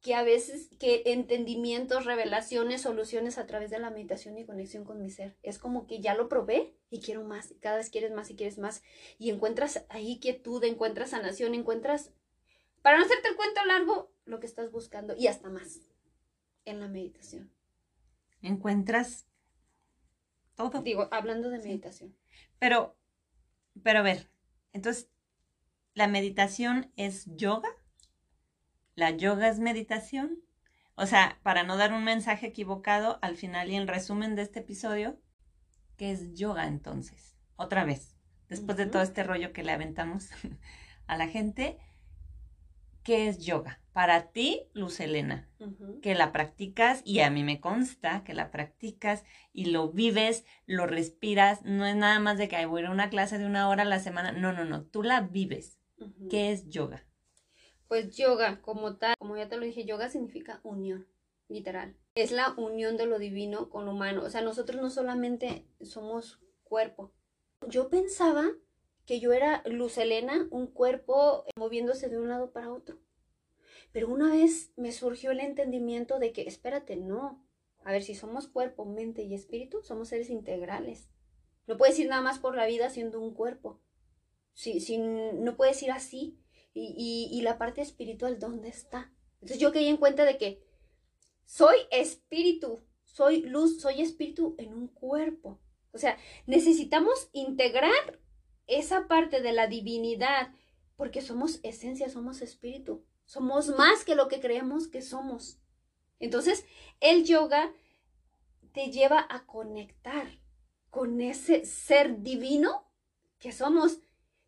que a veces que entendimientos, revelaciones, soluciones a través de la meditación y conexión con mi ser. Es como que ya lo probé y quiero más, y cada vez quieres más y quieres más, y encuentras ahí quietud, encuentras sanación, encuentras, para no hacerte el cuento largo, lo que estás buscando y hasta más en la meditación. Encuentras todo. Digo, hablando de meditación. Pero, pero a ver, entonces, ¿la meditación es yoga? ¿La yoga es meditación? O sea, para no dar un mensaje equivocado, al final y en resumen de este episodio, ¿qué es yoga entonces? Otra vez, después de todo este rollo que le aventamos a la gente, ¿qué es yoga? Para ti, Luz Elena, que la practicas y a mí me consta que la practicas y lo vives, lo respiras, no es nada más de que voy a ir a una clase de una hora a la semana, no, no, no, tú la vives. ¿Qué es yoga? Pues yoga, como tal, como ya te lo dije, yoga significa unión, literal. Es la unión de lo divino con lo humano. O sea, nosotros no solamente somos cuerpo. Yo pensaba que yo era Luz Elena, un cuerpo moviéndose de un lado para otro. Pero una vez me surgió el entendimiento de que, espérate, no. A ver, si somos cuerpo, mente y espíritu, somos seres integrales. No puedes ir nada más por la vida siendo un cuerpo. Si, si no puedes ir así. Y, y, y la parte espiritual, ¿dónde está? Entonces yo caí en cuenta de que soy espíritu, soy luz, soy espíritu en un cuerpo. O sea, necesitamos integrar esa parte de la divinidad, porque somos esencia, somos espíritu, somos más que lo que creemos que somos. Entonces, el yoga te lleva a conectar con ese ser divino que somos,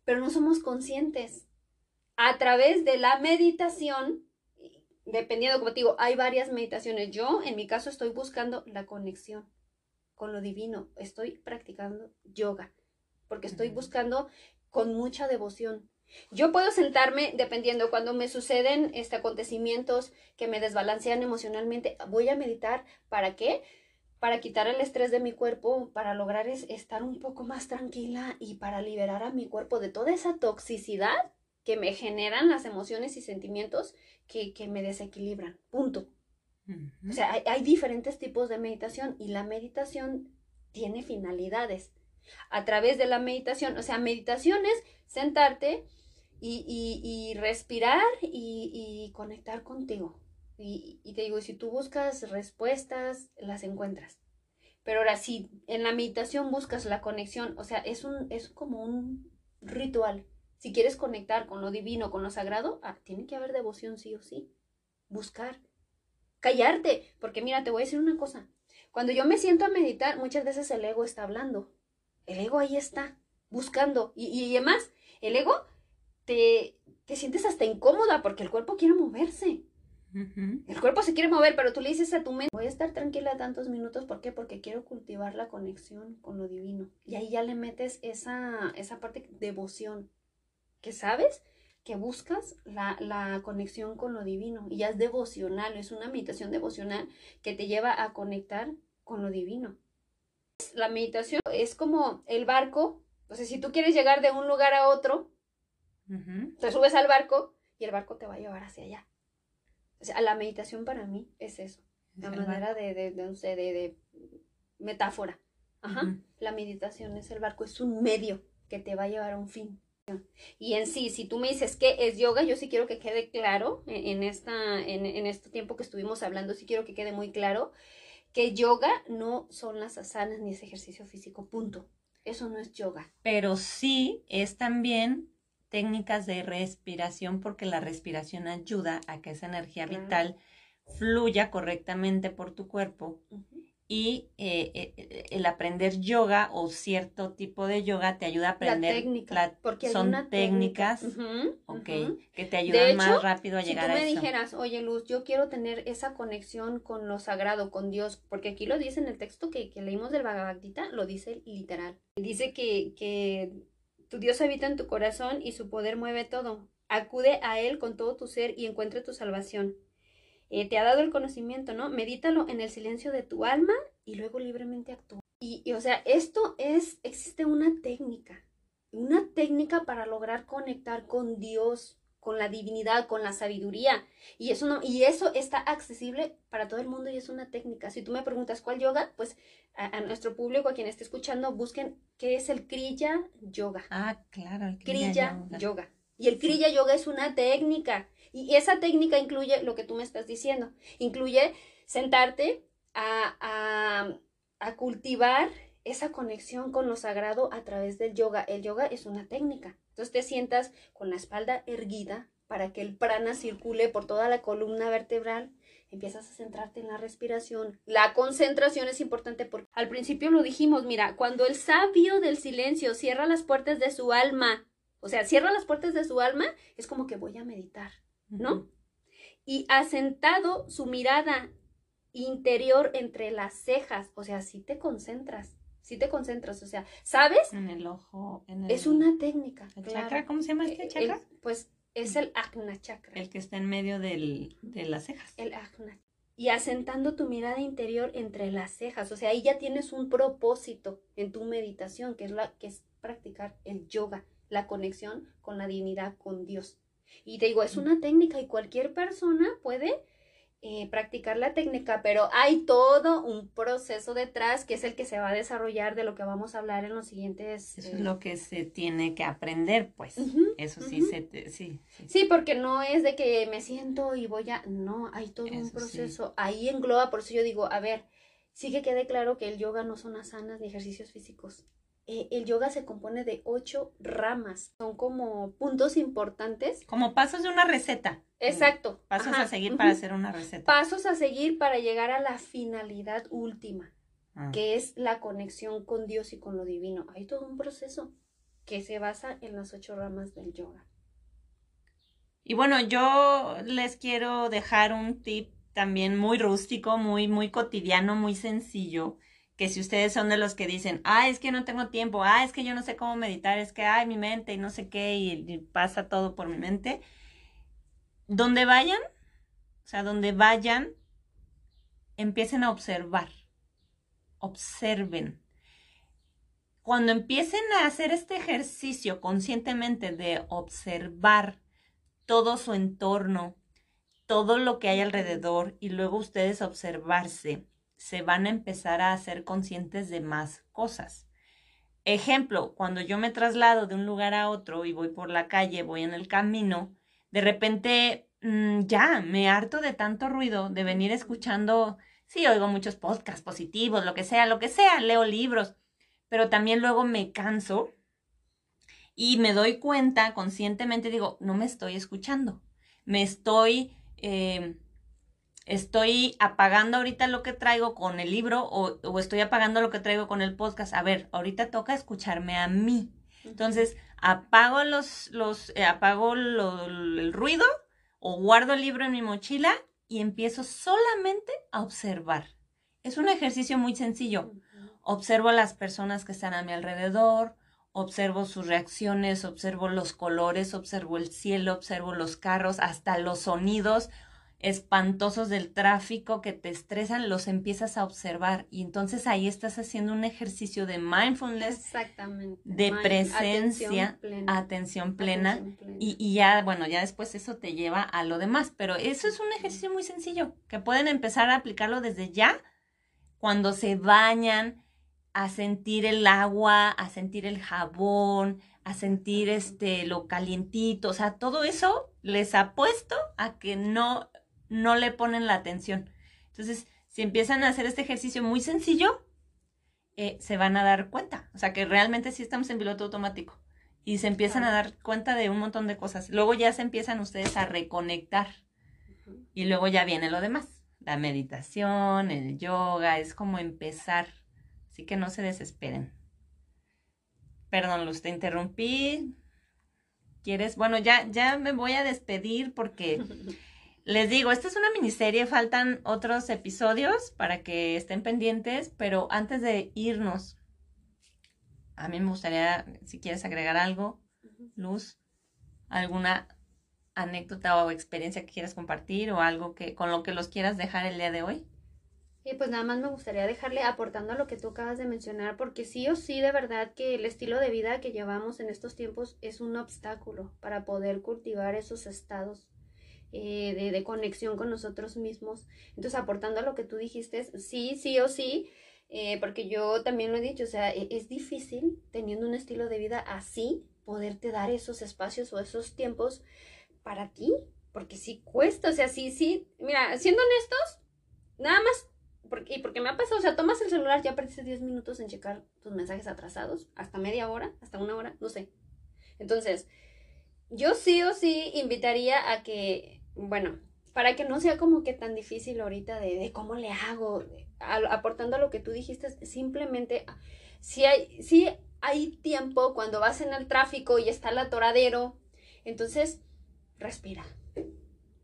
pero no somos conscientes. A través de la meditación, dependiendo, como te digo, hay varias meditaciones. Yo, en mi caso, estoy buscando la conexión con lo divino. Estoy practicando yoga, porque estoy buscando con mucha devoción. Yo puedo sentarme, dependiendo, cuando me suceden este, acontecimientos que me desbalancean emocionalmente, voy a meditar. ¿Para qué? Para quitar el estrés de mi cuerpo, para lograr estar un poco más tranquila y para liberar a mi cuerpo de toda esa toxicidad que me generan las emociones y sentimientos que, me desequilibran. Punto. O sea, hay, hay diferentes tipos de meditación y la meditación tiene finalidades. A través de la meditación, o sea, meditación es sentarte y, respirar y, conectar contigo. Y, te digo, si tú buscas respuestas, las encuentras. Pero ahora, si en la meditación buscas la conexión, o sea, es, un, es como un ritual. Si quieres conectar con lo divino, con lo sagrado, ah, tiene que haber devoción sí o sí. Buscar. Callarte. Porque mira, te voy a decir una cosa. Cuando yo me siento a meditar, muchas veces el ego está hablando. El ego ahí está, buscando. Y, y además, el ego te, te sientes hasta incómoda porque el cuerpo quiere moverse. El cuerpo se quiere mover, pero tú le dices a tu mente, voy a estar tranquila tantos minutos, ¿por qué? Porque quiero cultivar la conexión con lo divino. Y ahí ya le metes esa, esa parte de devoción, que sabes que buscas la, la, conexión con lo divino. Y ya es devocional, es una meditación devocional que te lleva a conectar con lo divino. La meditación es como el barco, o sea, si tú quieres llegar de un lugar a otro, te subes al barco y el barco te va a llevar hacia allá. O sea, la meditación para mí es eso. la manera de, de, de, de, metáfora. Ajá. La meditación es el barco, es un medio que te va a llevar a un fin. Y en sí, si tú me dices qué es yoga, yo sí quiero que quede claro en, esta, en, en, este tiempo que estuvimos hablando, sí quiero que quede muy claro que yoga no son las asanas ni ese ejercicio físico, punto. Eso no es yoga. Pero sí es también técnicas de respiración porque la respiración ayuda a que esa energía vital fluya correctamente por tu cuerpo y eh, eh, el aprender yoga o cierto tipo de yoga te ayuda a aprender. La técnica, porque son técnicas que te ayudan más rápido a llegar a eso. Si tú me dijeras, oye Luz, yo quiero tener esa conexión con lo sagrado, con Dios, porque aquí lo dice en el texto que, que leímos del Bhagavad Gita, lo dice literal. Dice que, que tu Dios habita en tu corazón y su poder mueve todo. Acude a Él con todo tu ser y encuentre tu salvación. Eh, te ha dado el conocimiento, ¿no? Medítalo en el silencio de tu alma y luego libremente actúa. Y, y, o sea, esto es, existe una técnica, una técnica para lograr conectar con Dios, con la divinidad, con la sabiduría. Y eso, no, y eso está accesible para todo el mundo y es una técnica. Si tú me preguntas cuál yoga, pues a, nuestro público, a quien esté escuchando, busquen qué es el Kriya Yoga. Ah, claro, el Kriya, yoga. Y el Kriya Yoga es una técnica. Y esa técnica incluye lo que tú me estás diciendo. Incluye sentarte a, a, cultivar esa conexión con lo sagrado a través del yoga. El yoga es una técnica. Entonces te sientas con la espalda erguida para que el prana circule por toda la columna vertebral. Empiezas a centrarte en la respiración. La concentración es importante porque al principio lo dijimos, mira, cuando el sabio del silencio cierra las puertas de su alma, o sea, cierra las puertas de su alma, es como que voy a meditar, ¿no? Y asentado su mirada interior entre las cejas, o sea, si te concentras si te concentras, o sea, ¿sabes? En el ojo. En el, es una técnica. ¿El chakra? ¿Cómo se llama este chakra? pues es el Agna chakra. El que está en medio del, de las cejas. El Agna. Y asentando tu mirada interior entre las cejas, o sea, ahí ya tienes un propósito en tu meditación, que es, la, que es practicar el yoga, la conexión con la divinidad, con Dios. Y te digo, es una técnica y cualquier persona puede eh, practicar la técnica, pero hay todo un proceso detrás que es el que se va a desarrollar de lo que vamos a hablar en los siguientes. Eso es lo que se tiene que aprender, pues. Eso sí, se sí, sí, porque no es de que me siento y voy a. No, hay todo un proceso. Ahí engloba, por eso yo digo, a ver, sí que quede claro que el yoga no son asanas ni ejercicios físicos. Eh, el yoga se compone de ocho ramas. Son como puntos importantes. Como pasos de una receta. Exacto. Pasos a seguir para hacer una receta. Pasos a seguir para llegar a la finalidad última. Ah. que es la conexión con Dios y con lo divino. Hay todo un proceso que se basa en las ocho ramas del yoga. Y bueno, yo les quiero dejar un tip también muy rústico, muy, muy cotidiano, muy sencillo, que si ustedes son de los que dicen, ah, es que no tengo tiempo, ah, es que yo no sé cómo meditar, es que, ay, mi mente y no sé qué, y, y pasa todo por mi mente, donde vayan, o sea, donde vayan, empiecen a observar, observen. Cuando empiecen a hacer este ejercicio conscientemente de observar todo su entorno, todo lo que hay alrededor y luego ustedes observarse, se van a empezar a hacer conscientes de más cosas. Ejemplo, cuando yo me traslado de un lugar a otro y voy por la calle, voy en el camino, de repente mm, ya me harto de tanto ruido, de venir escuchando, sí, oigo muchos podcasts positivos, lo que sea, lo que sea, leo libros, pero también luego me canso y me doy cuenta conscientemente, digo, no me estoy escuchando, me estoy, eh, estoy apagando ahorita lo que traigo con el libro o, o, estoy apagando lo que traigo con el podcast. A ver, ahorita toca escucharme a mí. Entonces, apago los, los, eh, apago lo, el ruido o guardo el libro en mi mochila y empiezo solamente a observar. Es un ejercicio muy sencillo. Observo a las personas que están a mi alrededor, observo sus reacciones, observo los colores, observo el cielo, observo los carros, hasta los sonidos espantosos del tráfico que te estresan, los empiezas a observar y entonces ahí estás haciendo un ejercicio de mindfulness, Exactamente. de Mind- presencia, atención plena. atención plena. Atención plena. Y, y ya, bueno, ya después eso te lleva a lo demás, pero eso es un ejercicio muy sencillo, que pueden empezar a aplicarlo desde ya, cuando se bañan, a sentir el agua, a sentir el jabón, a sentir este lo calientito, o sea, todo eso les apuesto a que no, no le ponen la atención. Entonces, si empiezan a hacer este ejercicio muy sencillo, eh, se van a dar cuenta, o sea, que realmente sí estamos en piloto automático y se empiezan a dar cuenta de un montón de cosas. Luego ya se empiezan ustedes a reconectar y luego ya viene lo demás. La meditación, el yoga, es como empezar. Así que no se desesperen. Perdón, Luz, te interrumpí. ¿Quieres? Bueno, ya, ya me voy a despedir porque les digo, esta es una miniserie, faltan otros episodios para que estén pendientes, pero antes de irnos, a mí me gustaría, si quieres agregar algo. Luz, alguna anécdota o experiencia que quieras compartir o algo que con lo que los quieras dejar el día de hoy. Y pues nada más me gustaría dejarle aportando a lo que tú acabas de mencionar, porque sí o sí de verdad que el estilo de vida que llevamos en estos tiempos es un obstáculo para poder cultivar esos estados eh, de, conexión con nosotros mismos. Entonces, aportando a lo que tú dijiste, sí, sí o sí, eh, porque yo también lo he dicho, o sea, e- es difícil teniendo un estilo de vida así poderte dar esos espacios o esos tiempos para ti, porque sí cuesta, o sea, sí, sí, mira, siendo honestos, nada más y porque me ha pasado, o sea, tomas el celular, ya perdiste 10 minutos en checar tus mensajes atrasados, hasta media hora, hasta una hora, no sé. Entonces, yo sí o sí invitaría a que, bueno, para que no sea como que tan difícil ahorita de, de cómo le hago, aportando a lo que tú dijiste, simplemente, si hay, si hay tiempo cuando vas en el tráfico y está el atoradero, entonces, respira.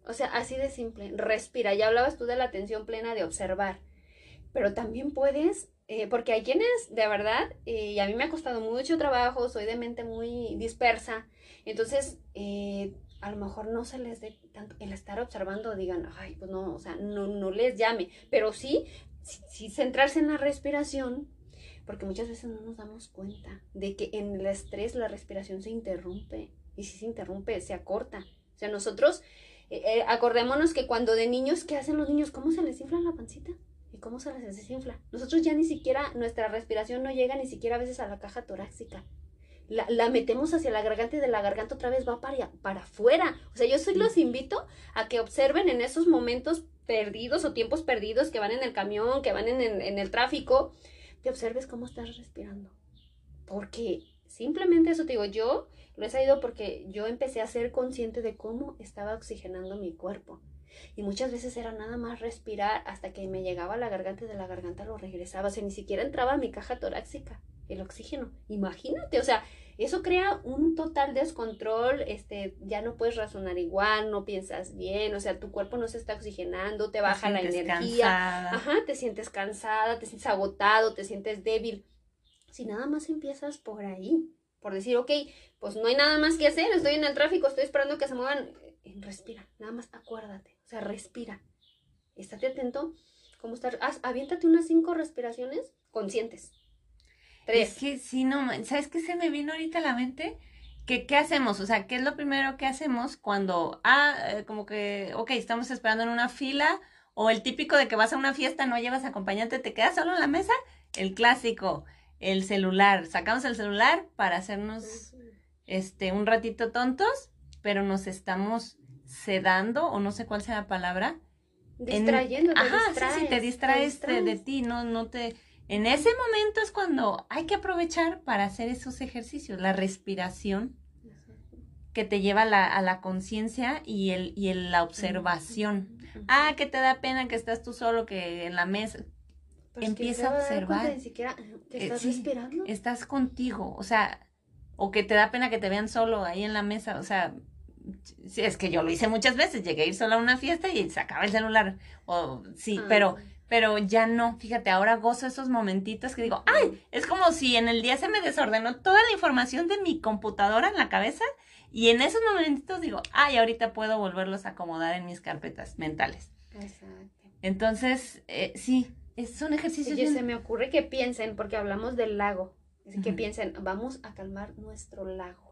O sea, así de simple, respira. Ya hablabas tú de la atención plena de observar, pero también puedes, eh, porque hay quienes, de verdad, eh, y a mí me ha costado mucho trabajo, soy de mente muy dispersa, entonces, eh, a lo mejor no se les dé tanto el estar observando, digan, ay, pues no, o sea, no, no les llame, pero sí, sí, sí centrarse en la respiración, porque muchas veces no nos damos cuenta de que en el estrés la respiración se interrumpe, y si se interrumpe, se acorta. O sea, nosotros, eh, eh, acordémonos que cuando de niños, ¿qué hacen los niños? ¿Cómo se les infla la pancita? ¿Y cómo se les desinfla? Nosotros ya ni siquiera, nuestra respiración no llega ni siquiera a veces a la caja torácica. La, la metemos hacia la garganta y de la garganta otra vez va para, para afuera. O sea, yo sí los invito a que observen en esos momentos perdidos o tiempos perdidos que van en el camión, que van en, en- en el tráfico, te observes cómo estás respirando. Porque simplemente eso te digo, yo lo he sabido porque yo empecé a ser consciente de cómo estaba oxigenando mi cuerpo. Y muchas veces era nada más respirar hasta que me llegaba a la garganta y de la garganta lo regresaba. O sea, ni siquiera entraba a mi caja torácica el oxígeno. Imagínate, o sea, eso crea un total descontrol, este, ya no puedes razonar igual, no piensas bien, o sea, tu cuerpo no se está oxigenando, te baja la energía, ajá, te sientes cansada, te sientes agotado, te sientes débil. Si nada más empiezas por ahí, por decir, ok, pues no hay nada más que hacer, estoy en el tráfico, estoy esperando que se muevan, eh, respira, nada más acuérdate, o sea, respira, estate atento, cómo estar, aviéntate unas cinco respiraciones conscientes es que sí, no, ¿sabes qué se me vino ahorita a la mente? Que, ¿Qué hacemos? O sea, ¿qué es lo primero que hacemos cuando, ah, eh, como que, ok, estamos esperando en una fila, o el típico de que vas a una fiesta, no llevas acompañante, te quedas solo en la mesa? El clásico, el celular. Sacamos el celular para hacernos, este, un ratito tontos, pero nos estamos sedando, o no sé cuál sea la palabra. Distrayendo, te Ajá, sí, sí, te distraes, de, de ti, no, no te en ese momento es cuando hay que aprovechar para hacer esos ejercicios, la respiración que te lleva a la conciencia y, el, y la observación. Ah, que te da pena que estás tú solo, que en la mesa. Empieza a observar. Ni siquiera que eh, estás respirando. Estás contigo, o sea, o que te da pena que te vean solo ahí en la mesa, o sea, es que yo lo hice muchas veces, llegué a ir sola a una fiesta y sacaba el celular, o sí, pero ah pero ya no, fíjate, ahora gozo esos momentitos que digo, ay, es como si en el día se me desordenó toda la información de mi computadora en la cabeza y en esos momentitos digo, ay, ahorita puedo volverlos a acomodar en mis carpetas mentales. Exacto. Entonces, eh, sí, son ejercicios. Y se me ocurre que piensen, porque hablamos del lago, que piensen, vamos a calmar nuestro lago.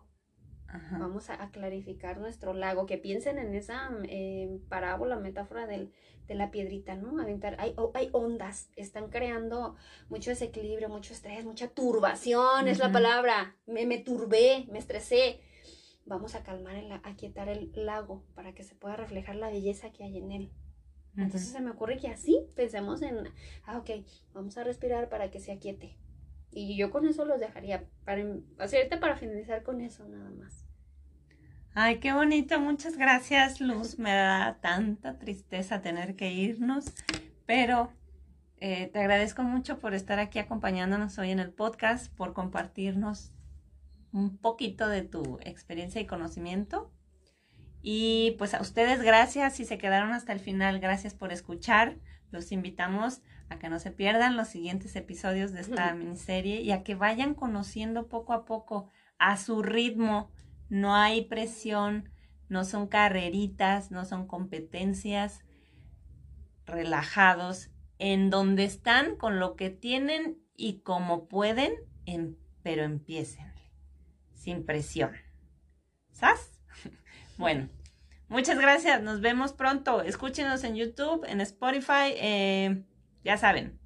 Vamos a, clarificar nuestro lago, que piensen en esa eh, parábola, metáfora del, de la piedrita, ¿no? Aventar, hay, hay ondas, están creando mucho desequilibrio, mucho estrés, mucha turbación, es la palabra, me, me turbé, me estresé. Vamos a calmar, el, a quietar el lago para que se pueda reflejar la belleza que hay en él. Entonces se me ocurre que así pensemos en, ah, ok, vamos a respirar para que se aquiete. Y yo con eso los dejaría, para, para finalizar con eso nada más. Ay, qué bonito. Muchas gracias, Luz. Me da tanta tristeza tener que irnos, pero eh, te agradezco mucho por estar aquí acompañándonos hoy en el podcast, por compartirnos un poquito de tu experiencia y conocimiento. Y pues a ustedes gracias si se quedaron hasta el final. Gracias por escuchar. Los invitamos a que no se pierdan los siguientes episodios de esta miniserie y a que vayan conociendo poco a poco a su ritmo no hay presión, no son carreritas, no son competencias, relajados, en donde están con lo que tienen y como pueden, pero empiecen, sin presión. ¿Sabes? bueno, muchas gracias, nos vemos pronto. Escúchenos en YouTube, en Spotify, eh, ya saben,